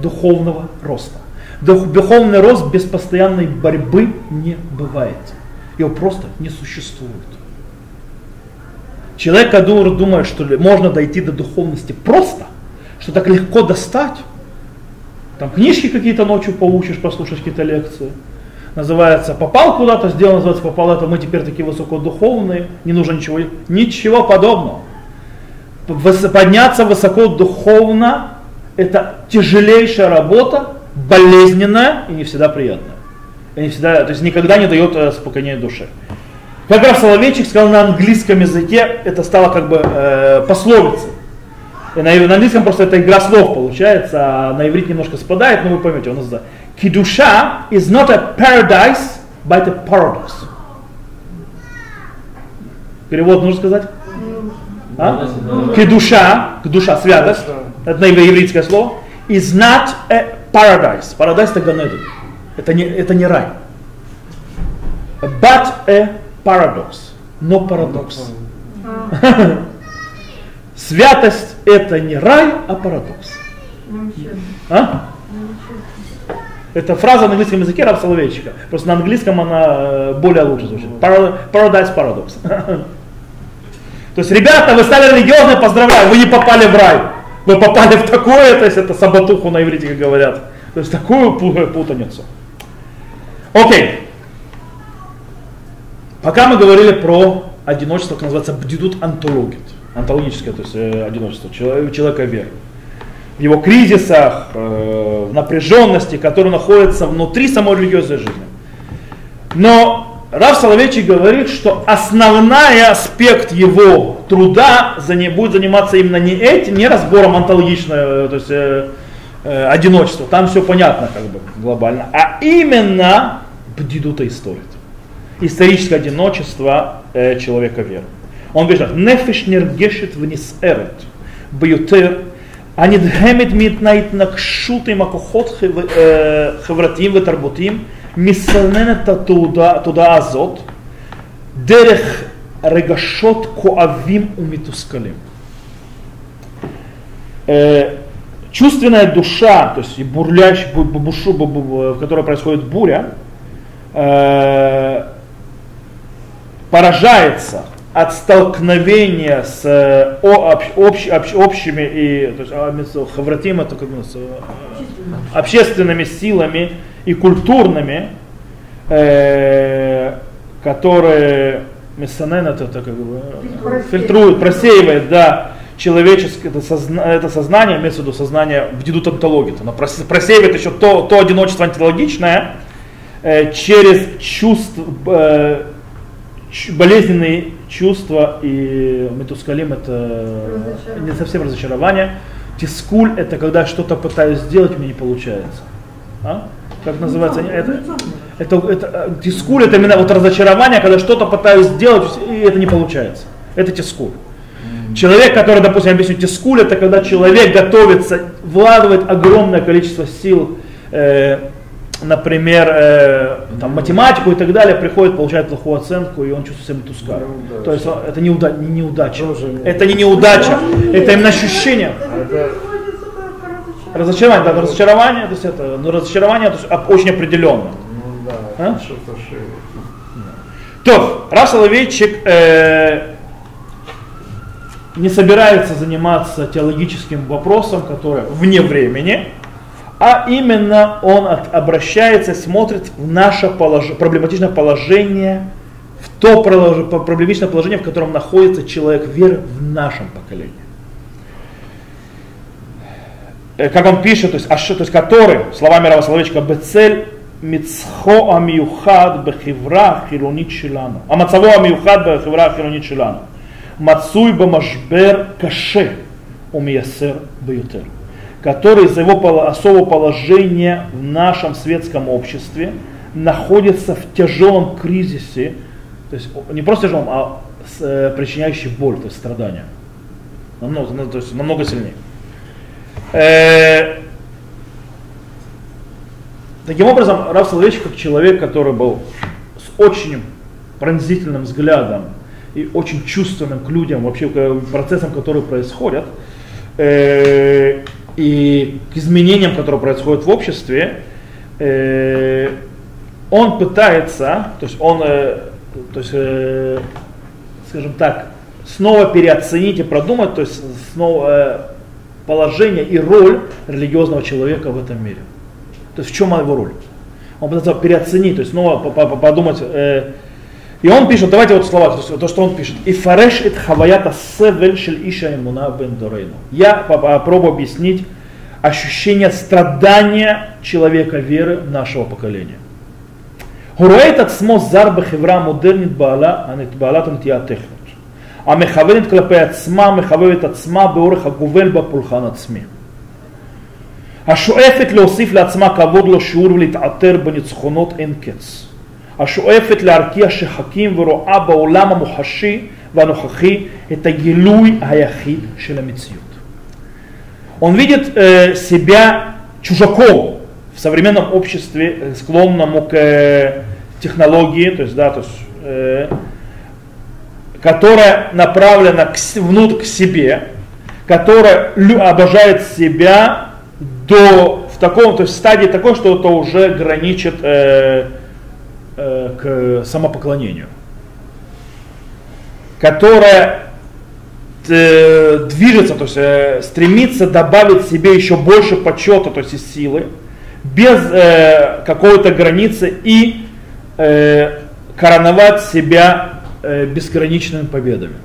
духовного роста. Духовный рост без постоянной борьбы не бывает. Его просто не существует. Человек, который думает, что можно дойти до духовности просто, что так легко достать, там книжки какие-то ночью получишь, послушаешь какие-то лекции, называется попал куда-то, сделал, называется попал это, мы теперь такие высокодуховные, не нужно ничего, ничего подобного. подняться высоко духовно это тяжелейшая работа, болезненная и не всегда приятная. И не всегда, то есть никогда не дает э, спокойнее душе. Как раз Соловейчик сказал на английском языке, это стало как бы э, пословицей. И на, на английском просто это игра слов получается, а на иврит немножко спадает, но вы поймете, он называется. Кидуша is not a paradise, but a paradox. Перевод нужно сказать? А? Кедуша, кедуша, святость, это на еврейское слово, is not a paradise. Paradise это Ганеден. Это не, это не рай. But a paradox. Но парадокс. Святость это не рай, а парадокс. А? Это фраза на английском языке Раб Соловейчика. Просто на английском она э, более лучше звучит. Para- Paradise Paradox. То есть, ребята, вы стали религиозны, поздравляю, вы не попали в рай. Вы попали в такое, то есть это саботуху на иврите, как говорят. То есть такую пу- путаницу. Окей. Пока мы говорили про одиночество, как называется бдидут антологит. Антологическое, то есть э, одиночество человека, человека веры. В его кризисах, э, в напряженности, которые находятся внутри самой религиозной жизни. Но Рав Соловейчик говорит, что основной аспект его труда за не, будет заниматься именно не этим, не разбором антологичного, то есть э, э, одиночества, там все понятно как бы глобально, а именно бдидута историт Историческое одиночество э, человека веры. Он говорит так, нефиш нергешет вниз эрет, ביותר הנדהמת מהתנגשות עם הכוחות חב- אה, חברתיים ותרבותיים, מסננת את התודעה התודעה הזאת דרך רגשות כואבים ומתוסכלים. Э, Чувственная душа, то есть и бурлящая, бу- бу- бушу, бу- бу- в которой происходит буря, э, поражается от столкновения с э, о- общ- общ- общ- общими и то есть, а, хавратим, это как бы, с, э, общественными силами и культурными, э, которые Мессанен это, это как бы фильтрует, просеивает, да, человеческое это, созна- это сознание, имеется в виду сознание в дедут антологии, оно прос- просеивает еще то, то одиночество антологичное э, через чувство, э, болезненные чувства и метускалим это не совсем разочарование. Тискуль это когда что-то пытаюсь сделать, у меня не получается. А? Как называется? Это, это, это, э, тискуль это именно вот разочарование, когда что-то пытаюсь сделать, и это не получается. Это тискуль. Человек, который, допустим, я объясню, тискуль, это когда человек готовится, вкладывает огромное количество сил, э, например, э, там, математику и так далее, приходит, получает плохую оценку, и он чувствует себя тускарем. Неудача. То есть он- это не, уда- не неудача. Это не неудача, это именно ощущение. Это переводится как разочарование. Разочарование, да, разочарование, то есть это, ну, разочарование то есть, а- очень определенно. Ну да, А? это что-то шире. То, раз Соловейчик э, не собирается заниматься теологическим вопросом, который вне времени, а именно он обращается, смотрит в наше полож, проблематичное положение, в то проблематичное положение, в котором находится человек веры в нашем поколении. Э, как он пишет, то есть, а что, то есть который, словами Рава Соловечка, «Бецель мицхо амиюхад бехивра хилунит шилану». А мацаво амиюхад бехивра хилунит шилану. Мацуй бамашбер каше умиясер беютер который из-за его особого положения в нашем светском обществе находится в тяжелом кризисе, то есть не просто тяжелом, а с, э, причиняющий боль, то есть страдания, намного, ну, то есть намного сильнее. Э, Таким образом, Раф Соловейчик, как человек, который был с очень пронзительным взглядом и очень чувственным к людям, вообще к процессам, которые происходят, э, и к изменениям, которые происходят в обществе, э, он пытается, то есть он, э, то есть, э, скажем так, снова переоценить и продумать, то есть снова э, положение и роль религиозного человека в этом мире. То есть в чем его роль? Он пытается переоценить, то есть снова по- по- подумать, э, И он пишет, давайте вот слова, то, то, что он пишет. И фареш эт хаваята севель шель иша имуна бен дорейну. Я попробую объяснить ощущение страдания человека веры нашего поколения. רואה את עצמו זר בחברה המודרנית בעלה, בעלת הנטייה הטכנית, המכוונת כלפי עצמה, מחבבת את עצמה באורך הגובל בפולחן עצמי. השואפת להוסיף לעצמה כבוד לו שיעור ולהתעטר בניצחונות אין קץ. השואפת להרקיע שחקים ורואה בעולם המוחשי והנוכחי את הגילוי היחיד של המציאות. Он видит э, себя чужаком в современном обществе, склонному к э, технологии, то есть, да, то есть, э, которая направлена к, внутрь к себе, которая обожает себя до в таком, то есть стадии такой, что это уже граничит э, э, к самопоклонению, которая э, движется, то есть э, стремится добавить себе еще больше почета, то есть силы, без какой-то границы и короновать себя э, бесконечными победами.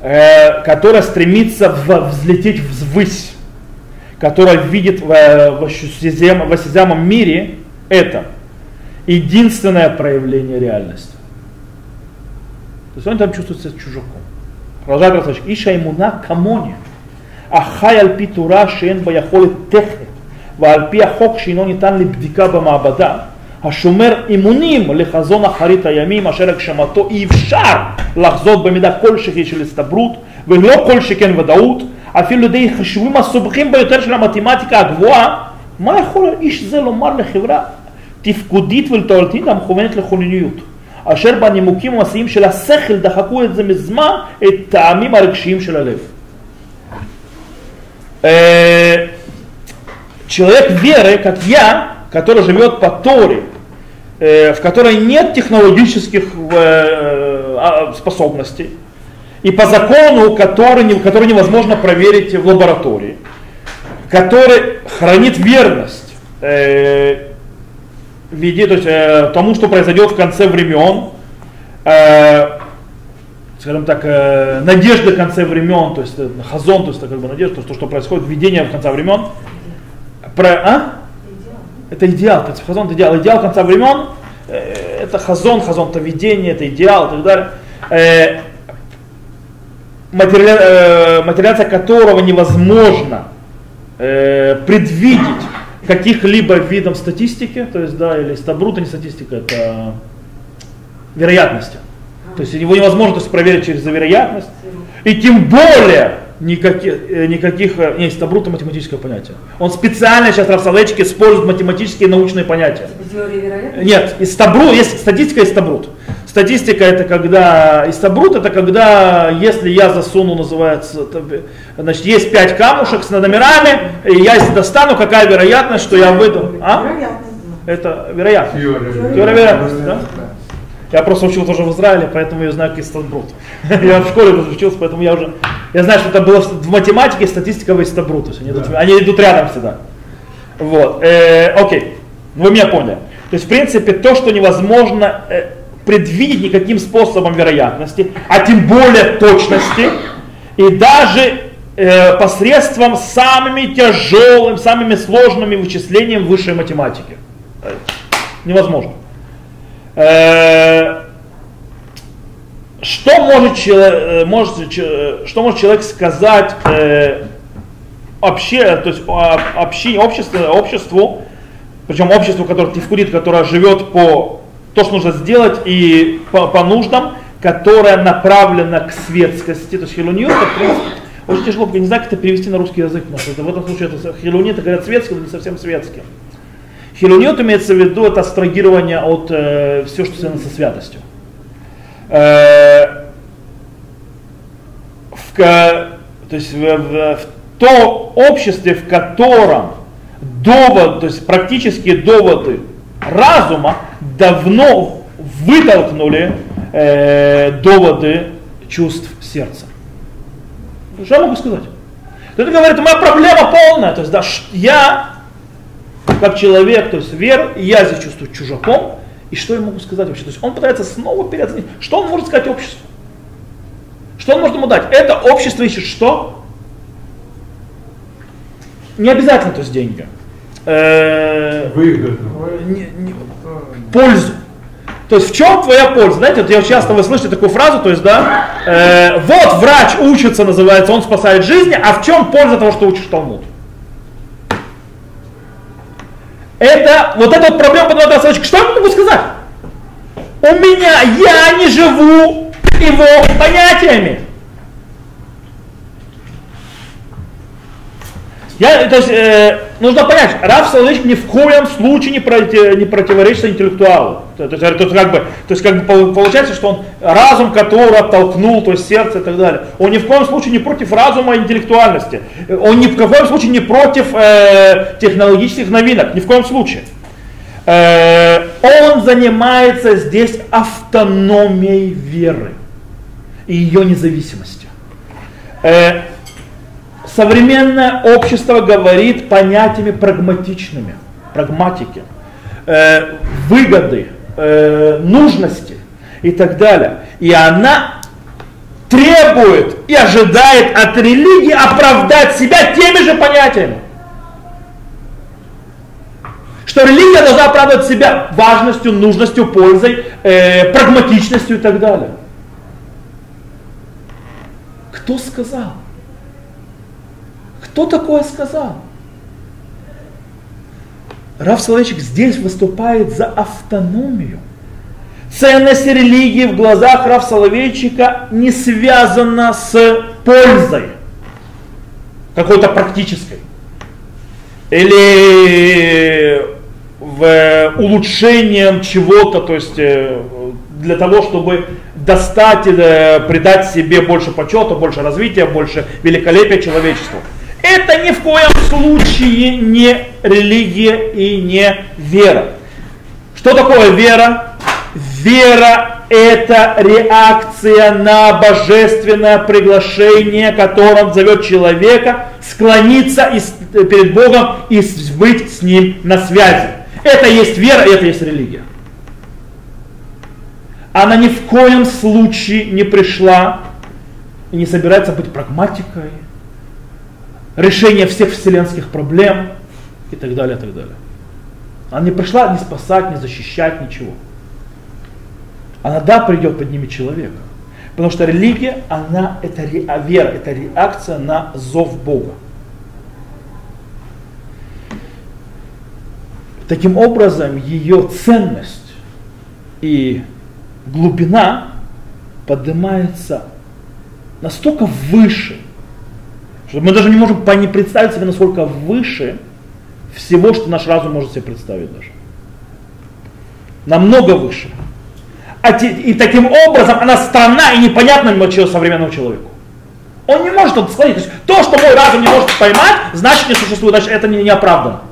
Которая стремится в, взлететь взвысь, которая видит в, в, в осязаемом мире это единственное проявление реальности. То есть он там чувствует себя чужаком. продолжает рассказать. Иша имуна камони. החי על פי תורה שאין בה יכולת טכנית ועל פי החוק שאינו ניתן לבדיקה במעבדה, השומר אמונים לחזון אחרית הימים אשר הגשמתו אי אפשר לחזות במידה כלשהי של הסתברות ולא כל שכן ודאות, אפילו לידי חישובים הסובכים ביותר של המתמטיקה הגבוהה, מה יכול האיש זה לומר לחברה תפקודית ולתועלתית המכוונת לכונניות, אשר בנימוקים המעשיים של השכל דחקו את זה מזמן את טעמים הרגשיים של הלב. Человек веры, как я, который живет по Торе, в которой нет технологических способностей, и по закону, который, который невозможно проверить в лаборатории, который хранит верность виде, то есть, э, тому, что произойдет в конце времен, э, скажем так, э, надежды в конце времен, то есть э, хазон, то есть как бы надежда, то, что происходит, видение в конце времен. Про, а? Это идеал, то есть хазон это идеал. Идеал конца времен, э, это хазон, хазон это видение, это идеал и так далее. Э, материали, э, материализация которого невозможно э, предвидеть каких-либо видов статистики, то есть, да, или стабрута, не статистика, это вероятности. То есть его невозможно то есть, проверить через вероятность. И тем более никаких, э, никаких э, не, стабрута математическое понятие. Он специально сейчас Рафсалечки использует математические и научные понятия. Нет, из стабру, есть статистика и стабрут. Статистика это когда, истабрут это когда, если я засуну, называется, значит, есть пять камушек с номерами, и я если достану, какая вероятность, что я выйду. А? Это вероятность. Теория вероятности, да? Я просто учил тоже в Израиле, поэтому я знаю, как Истабрут. я в школе учился, поэтому я уже, я знаю, что это было в математике, статистика в Истабрут. То есть они, идут, они идут рядом всегда. Вот, э, окей, вы меня поняли. То есть, в принципе, то, что невозможно э, предвидеть никаким способом вероятности, а тем более точности, и даже э, посредством самыми тяжелыми, самыми сложными вычислениями высшей математики. Невозможно. Э, что может, человек, э, может, что может человек сказать э, обще, то есть общи, обществу, обществу, причем обществу, которое тифкурит, которое живет по то, что нужно сделать и по, по нуждам, которое направлено к светскости, то есть хилунью, это в принципе очень тяжело, я не знаю, как это перевести на русский язык, потому что это, в этом случае это хилуни, это говорят светский, но не совсем светский. Хилуниот имеется в виду это астрагирование от э, все, что связано со святостью. Э, в, то есть в, в, в то обществе, в котором довод, то есть практические доводы разума давно вытолкнули э, доводы чувств сердца. Что я могу сказать? Кто-то говорит, моя проблема полная. То есть, да, я как человек, то есть вер, я здесь чувствую чужаком, И что я могу сказать вообще? То есть он пытается снова переоценить. Что он может сказать обществу? Что он может ему дать? Это общество ищет что? Не обязательно, то есть деньги. Э, Выгодно. пользу. То есть в чем твоя польза? Знаете, вот я часто вы слышите такую фразу, то есть, да, э, вот врач учится, называется, он спасает жизни, а в чем польза того, что учишь Талмуд? Это, вот эта вот проблема человечек. Что я могу сказать? У меня, я не живу его понятиями. Я, то есть, э, нужно понять, Раф Соловейчик ни в коем случае не, проти, не противоречит интеллектуалу. То, то, есть, то, как бы, то есть как бы пол- получается, что он разум, который оттолкнул, то есть сердце и так далее, он ни в коем случае не против разума и интеллектуальности. Э, Он ни в коем случае не против э, технологических новинок, ни в коем случае. Э, он занимается здесь автономией веры и ее независимостью. Э, современное общество говорит понятиями прагматичными, прагматики, э, выгоды, э, нужности и так далее. И она требует и ожидает от религии оправдать себя теми же понятиями. Что религия должна оправдывать себя важностью, нужностью, пользой, э, прагматичностью и так далее. Кто сказал? Кто такое сказал? Раф Соловейчик здесь выступает за автономию. Ценность религии в глазах Раф Соловейчика не связана с пользой какой-то практической или в улучшением чего-то, то есть э, для того, чтобы достать, э, придать себе больше почета, больше развития, больше великолепия человечеству. Это ни в коем случае не религия и не вера. Что такое вера? Вера это реакция на божественное приглашение, которым зовет человека склониться перед Богом и быть с Ним на связи. Это есть вера, это есть религия. Она ни в коем случае не пришла и не собирается быть прагматикой, решение всех вселенских проблем и так далее, и так далее. Она не пришла не спасать, не защищать, ничего. Она да придет, поднимет человека. Потому что религия, она это ре- а вера, это реакция на зов Бога. Таким образом, ее ценность и глубина поднимается настолько выше, что мы даже не можем представить себе, насколько выше всего, что наш разум может себе представить даже. Намного выше. А те- и таким образом она странна и непонятна для современному человеку. Он не может это склонить. То, есть, то, что мой разум не может поймать, значит не существует, значит это не, не оправдано.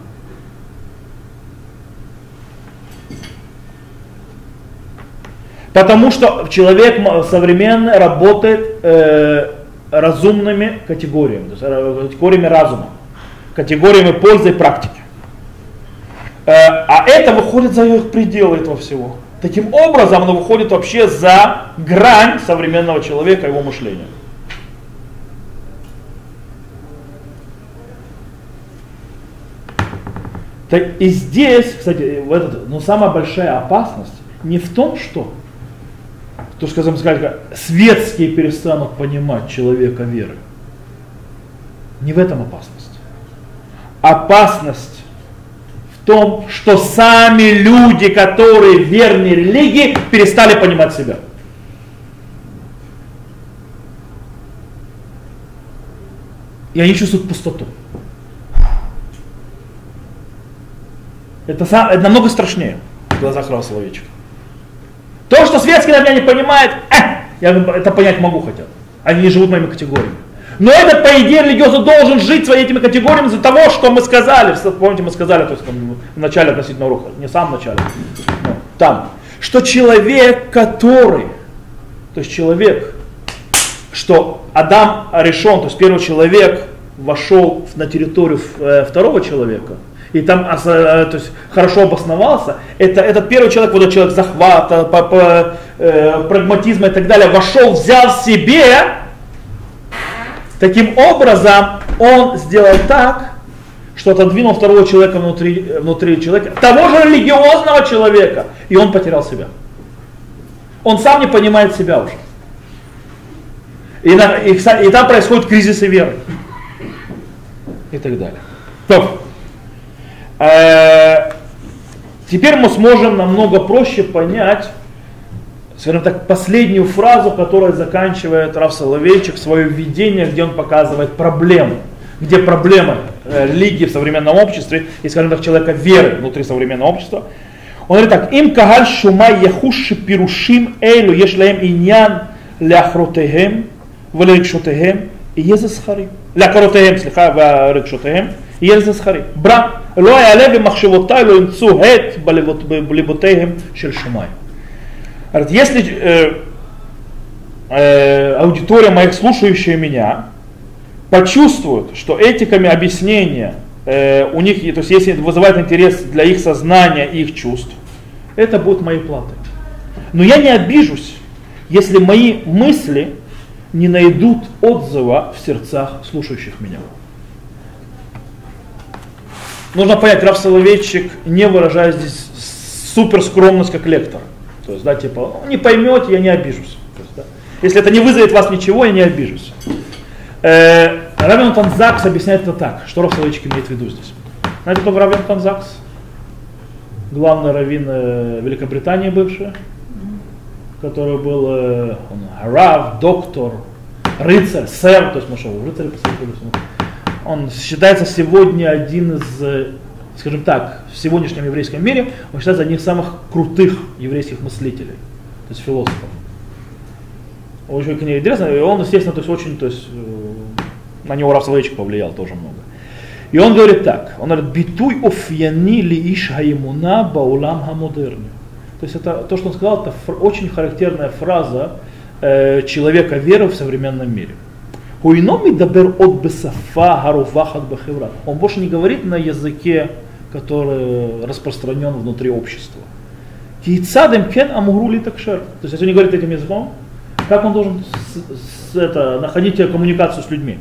Потому что человек современный работает э, разумными категориями, э, категориями разума, категориями пользы и практики. Э, а это выходит за их пределы этого всего. Таким образом, оно выходит вообще за грань современного человека его мышления. И здесь, кстати, в этот, но самая большая опасность не в том, что, то, что скажем, сказать, светские перестанут понимать человека веры. Не в этом опасность. Опасность в том, что сами люди, которые верны религии, перестали понимать себя. И они чувствуют пустоту. Это, это намного страшнее в глазах Рава Соловейчика. То, что светский на меня не понимает, э, я это понять могу хотя. Они не живут моими категориями. Но этот, по идее, религиозно должен жить своими этими категориями из-за того, что мы сказали. Помните, мы сказали то есть, там, в начале относительно урока, не в самом начале, но там, что человек, который, то есть человек, что Адам решен, то есть первый человек вошел на территорию э, второго человека, и там то есть, хорошо обосновался, это этот первый человек, вот этот человек захвата, по, по, э, прагматизма и так далее, вошел, взял себе, таким образом он сделал так, что отодвинул второго человека внутри, внутри человека, того же религиозного человека, и он потерял себя. Он сам не понимает себя уже. И, на, и, и там происходит кризис веры. И так далее. То, э, Э, теперь мы сможем намного проще понять, скажем так, последнюю фразу, которая заканчивает Рав Соловейчик свое введение, где он показывает проблему. Где проблема э, религии в современном обществе и, скажем так, человека веры внутри современного общества. Он говорит так, им кагаль шума яхуши пирушим элю, если им иньян ляхротегем валерикшотегем и езесхари. Лякаротегем, слегка, валерикшотегем и езесхари. Брат, לא יעלה במחשבותיי, לא ימצאו הט בליבותיהם של שמיים. Если э, э, аудитория моих слушающие меня почувствуют, что этиками объяснения э, у них, то есть если вызывает интерес для их сознания и их чувств, это будет моей платой. Но я не обижусь, если мои мысли не найдут отзыва в сердцах слушающих меня. Нужно понять, Раф Соловейчик не выражает здесь супер скромность как лектор. То есть, да, типа, «Ну, не поймете, я не обижусь. есть, да, если это не вызовет вас ничего, я не обижусь. Э, Равен Танзакс объясняет это так. Что Раф Соловейчик имеет в виду здесь? Знаете, кто Равен Танзакс? Главный раввин э, Великобритании бывший который был э, он, рав, доктор, рыцарь, сэр, то есть мы что, рыцарь посмотрели. Он считается сегодня один из, скажем так, в сегодняшнем еврейском мире, он считается одним из самых крутых еврейских мыслителей, то есть философов. Очень книга интересная, и он, естественно, то есть очень, то есть, э, на него Раф Соловейчик повлиял тоже много. И он говорит так, он говорит, битуй офьяни ли иш хаимуна баулам хамодерни. То есть это то, что он сказал, это очень характерная фраза э, человека веры в современном мире. Он больше не говорит на языке, который распространен внутри общества. Кейцадем кен амурули такшер. То есть, если он не говорит этим языком, как он должен с, с, это, находить коммуникацию с людьми?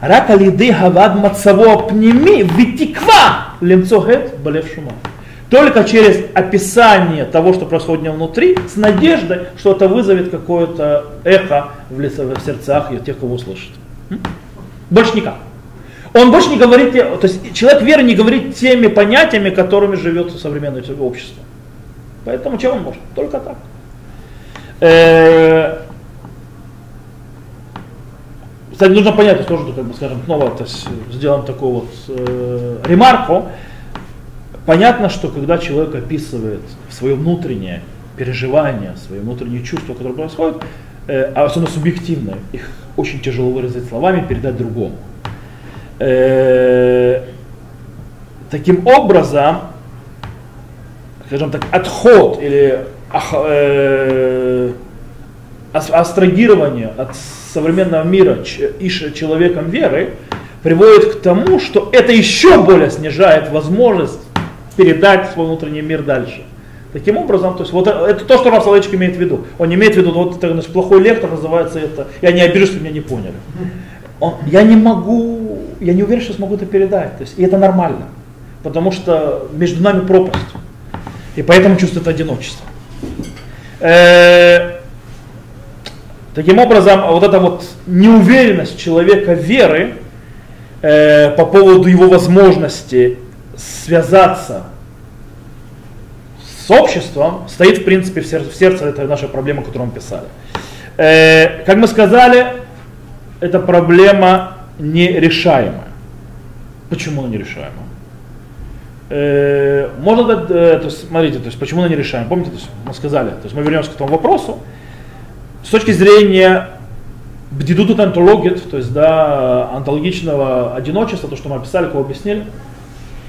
Рака лиды хавад мацаво пними витиква лемцогет балев шума только через описание того, что происходит внутри, с надеждой, что это вызовет какое-то эхо в, в сердцах тех, кого услышит. Больше никак. Он больше не говорит, то есть человек веры не говорит теми понятиями, которыми живет современное общество. Поэтому чем он может? Только так. Э, кстати, нужно понять, тоже, как бы, скажем, снова то есть, сделаем такую вот э, ремарку. Понятно, что когда человек описывает свое внутреннее переживание, свои внутренние чувства, которые происходят, э, а особенно субъективно, их очень тяжело выразить словами, передать другому. Э, таким образом, скажем так, отход или э, астрагирование от современного мира и человеком веры приводит к тому, что это еще более снижает возможность передать свой внутренний мир дальше. Таким образом, то есть вот это то, что Раф имеет в виду. Он имеет в виду, вот это значит, плохой лектор называется это, я не обижусь, что меня не поняли. Он, я не могу, я не уверен, что смогу это передать. То есть, и это нормально, потому что между нами пропасть. И поэтому чувствует одиночество. Э, таким образом, вот эта вот неуверенность человека веры э, по поводу его возможности связаться с обществом, стоит в принципе в сердце, в сердце этой нашей проблемы, которую мы писали. Э, как мы сказали, эта проблема нерешаемая. Почему она нерешаема? Э, можно дать, э, то есть, смотрите, то есть, почему она нерешаема? Помните, то есть, мы сказали, то есть мы вернемся к этому вопросу. С точки зрения бдидудут антологит, то есть да, антологичного одиночества, то, что мы описали, кого объяснили,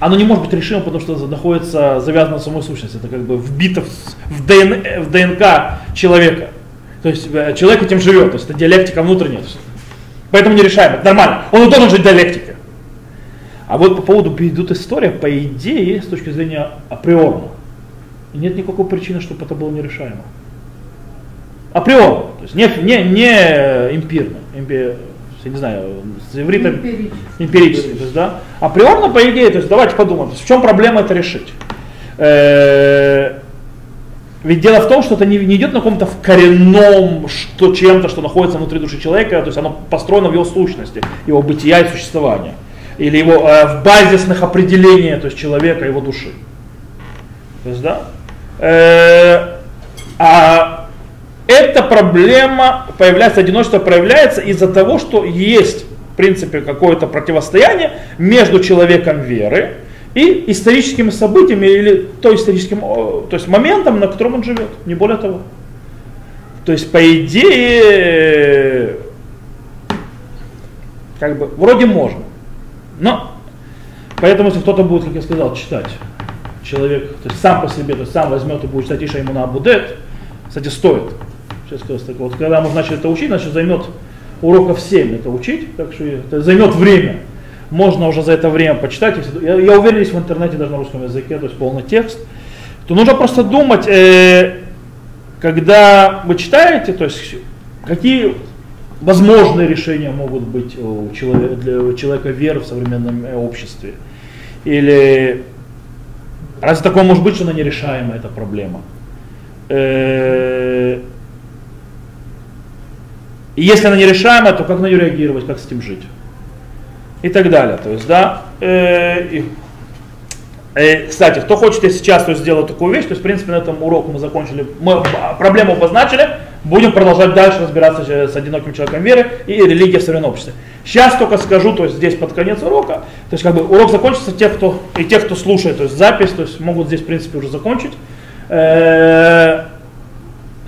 оно не может быть решимым, потому что находится завязано на самой сущности. Это как бы вбито в, ДН, в ДНК человека. То есть э, человек этим живет, то есть это диалектика внутренняя. Поэтому не решаем, это нормально. Он и должен жить диалектикой. А вот по поводу идут история, по идее, с точки зрения априорно, нет никакой причины, чтобы это было нерешаемо. Априорно, то есть не, не, не эмпирно, эмпи, я не знаю, с ивритом Эмпирически. то есть, да. Априорно, по идее, то есть давайте подумаем, в чем проблема это решить. Э, Ведь дело в том, что это не, не идет на каком-то в коренном что, чем-то, что находится внутри души человека, то есть оно построено в его сущности, его бытия и существования. Или его э, в базисных определениях, то есть человека, его души. То есть, да. Э, а проблема появляется, одиночество проявляется из-за того, что есть, в принципе, какое-то противостояние между человеком веры и историческими событиями или то историческим, то есть моментом, на котором он живет, не более того. То есть, по идее, как бы, вроде можно. Но, поэтому, если кто-то будет, как я сказал, читать, человек, то есть сам по себе, то есть сам возьмет и будет читать Иша ему на Абудет, кстати, стоит. Сейчас скажу, так вот, когда мы начали это учить, значит, займет уроков 7 это учить, так что это займет время. Можно уже за это время почитать. Если, я, я уверен, есть в интернете даже на русском языке, то есть полный текст. То нужно просто думать, э, когда вы читаете, то есть какие возможные решения могут быть у человека, для человека веры в современном э, обществе. Или разве такое может быть, что она нерешаемая, эта проблема? Э, и если она нерешаемая, то как на нее реагировать, как с этим жить? И так далее. То есть, да, э, э, кстати, кто хочет, я сейчас то есть, сделать такую вещь, то есть, в принципе, на этом уроке мы закончили, мы проблему обозначили, будем продолжать дальше разбираться с одиноким человеком веры и религией в современном обществе. Сейчас только скажу, то есть здесь под конец урока, то есть как бы урок закончится, те, кто, и те, кто слушает, то есть запись, то есть могут здесь, в принципе, уже закончить. Э,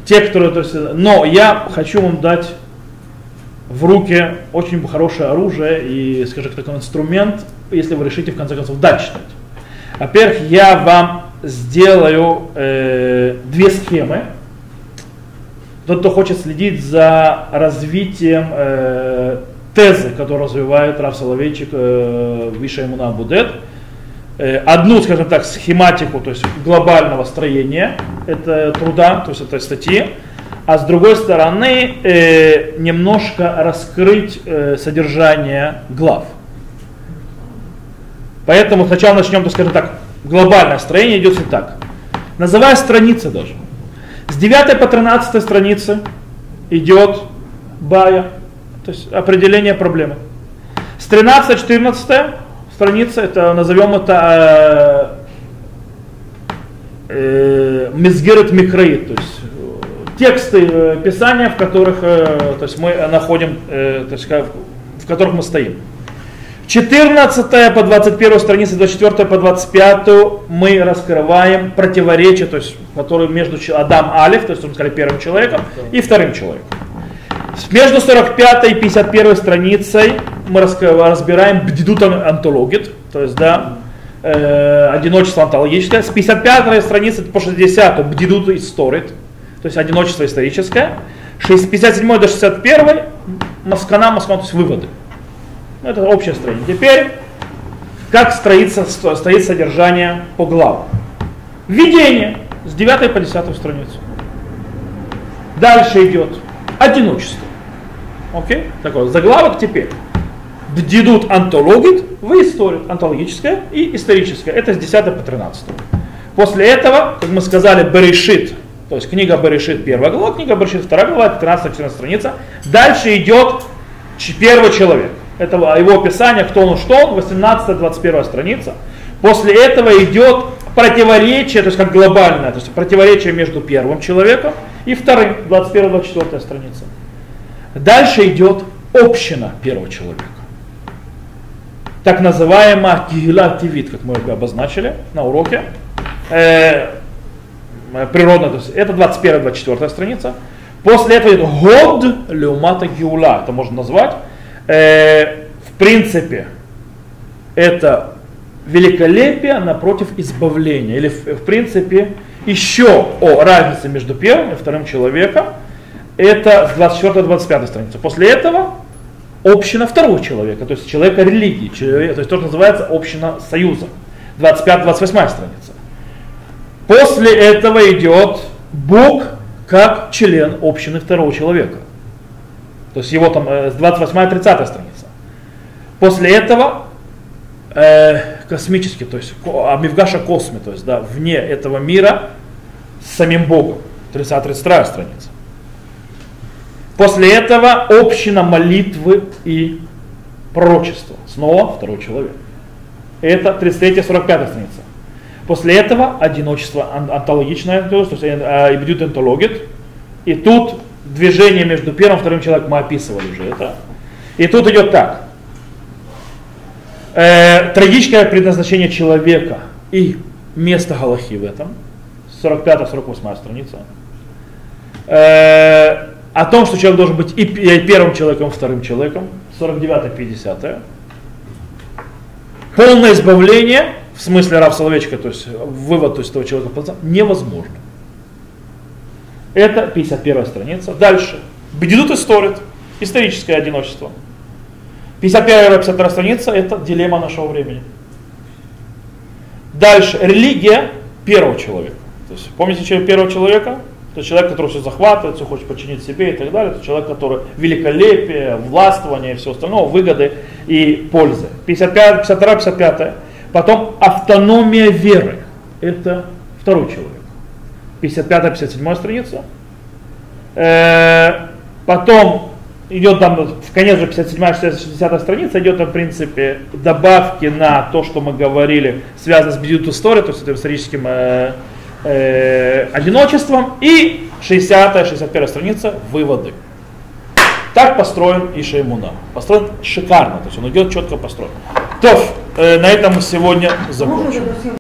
те, которые, то есть, но я хочу вам дать в руки очень хорошее оружие и, скажем, такой инструмент, если вы решите в конце концов дать читать. Во-первых, я вам сделаю э, две схемы. Тот, кто хочет следить за развитием э, тезы, которую развивает Раф Соловейчик э, Виша Имуна Будет, э, одну, скажем так, схематику, то есть глобального строения это труда, то есть этой статьи, а с другой стороны э, немножко раскрыть э, содержание глав. Поэтому сначала начнем, так скажем так, глобальное строение идет и так. Называя страницы даже. С 9 по 13 страницы идет бая, то есть определение проблемы. С 13-14 страница, это назовем это э, э, мизгерет микроид, то есть тексты э, Писания, в которых э, то есть мы находим, э, то есть, в которых мы стоим. 14 по 21 страница, 24 по 25 мы раскрываем противоречия, то есть, которые между Адам Алиф, то есть, мы сказали, первым человеком, и вторым человеком. Между 45 и 51 страницей мы разбираем бдидут антологит, то есть, да, э, одиночество антологическое. С 55 страницы по 60 бдидут историт, то есть одиночество историческое. С 57 до 61 Маскана, Маскана, то есть выводы. Ну, это общее строение. Теперь, как строится, стоит содержание по главам. Введение с 9 по 10 страницу. Дальше идет одиночество. Окей? Такой заглавок теперь. Бдидут антологит в историю. Антологическое и историческое. Это с 10 по 13. После этого, как мы сказали, Берешит, то есть книга Берешит первая глава, книга Берешит вторая глава, 13-14 страница. Дальше идет первый человек. Это его описание, кто он, что он, 18-21 страница. После этого идет противоречие, то есть как глобальное, то есть противоречие между первым человеком и вторым, 21-24 страница. Дальше идет община первого человека. Так называемая кигила тивит, как мы обозначили на уроке. Э, природная, то есть это 21-24 страница. После этого идет год леумата гиула, это можно назвать. Э, в принципе, это великолепие напротив избавления. Или в, в принципе еще о разнице между первым и вторым человеком. Это с 24-25 страницы. После этого община второго человека, то есть человека религии, человека, то есть то, что называется община союза. 25-28 страница. После этого идет Бог как член общины второго человека. То есть его там э, с 28-30 страница. После этого э, космический, то есть Амивгаша Косме, то есть да, вне этого мира с самим Богом. 30-32 страница. После этого община молитвы и пророчества. Снова второй человек. Это 33-45 страница. После этого одиночество антологичное, то есть э, идет. И тут движение между первым и вторым человеком мы описывали уже это. И тут идет так. Э, трагическое предназначение человека и место Галахи в этом. 45-48 страница. Э, о том, что человек должен быть и первым человеком, и вторым человеком. 49-50. Полное избавление, в смысле Рав Соловечка, то есть вывод то есть, этого человека невозможно. Это 51 страница. Дальше. Бедидут историт. Историческое одиночество. 51-52 страница – это дилемма нашего времени. Дальше. Религия первого человека. То есть, помните человек первого человека? Это человек, который все захватывает, все хочет подчинить себе и так далее. Это человек, который великолепие, властвование и все остальное, выгоды и пользы. 55, 52, 55. Потом автономия веры. Это второй человек. 55-57 страница. Э, потом идет там в конец же 57-60 страница, идет в принципе добавки на то, что мы говорили, связано с Бедют Story, то есть этим историческим э, э, одиночеством. И 60-61 страница выводы. Так построен Ишаймуна. Построен шикарно, то есть он идет четко построен. То, э, на этом мы сегодня закончим.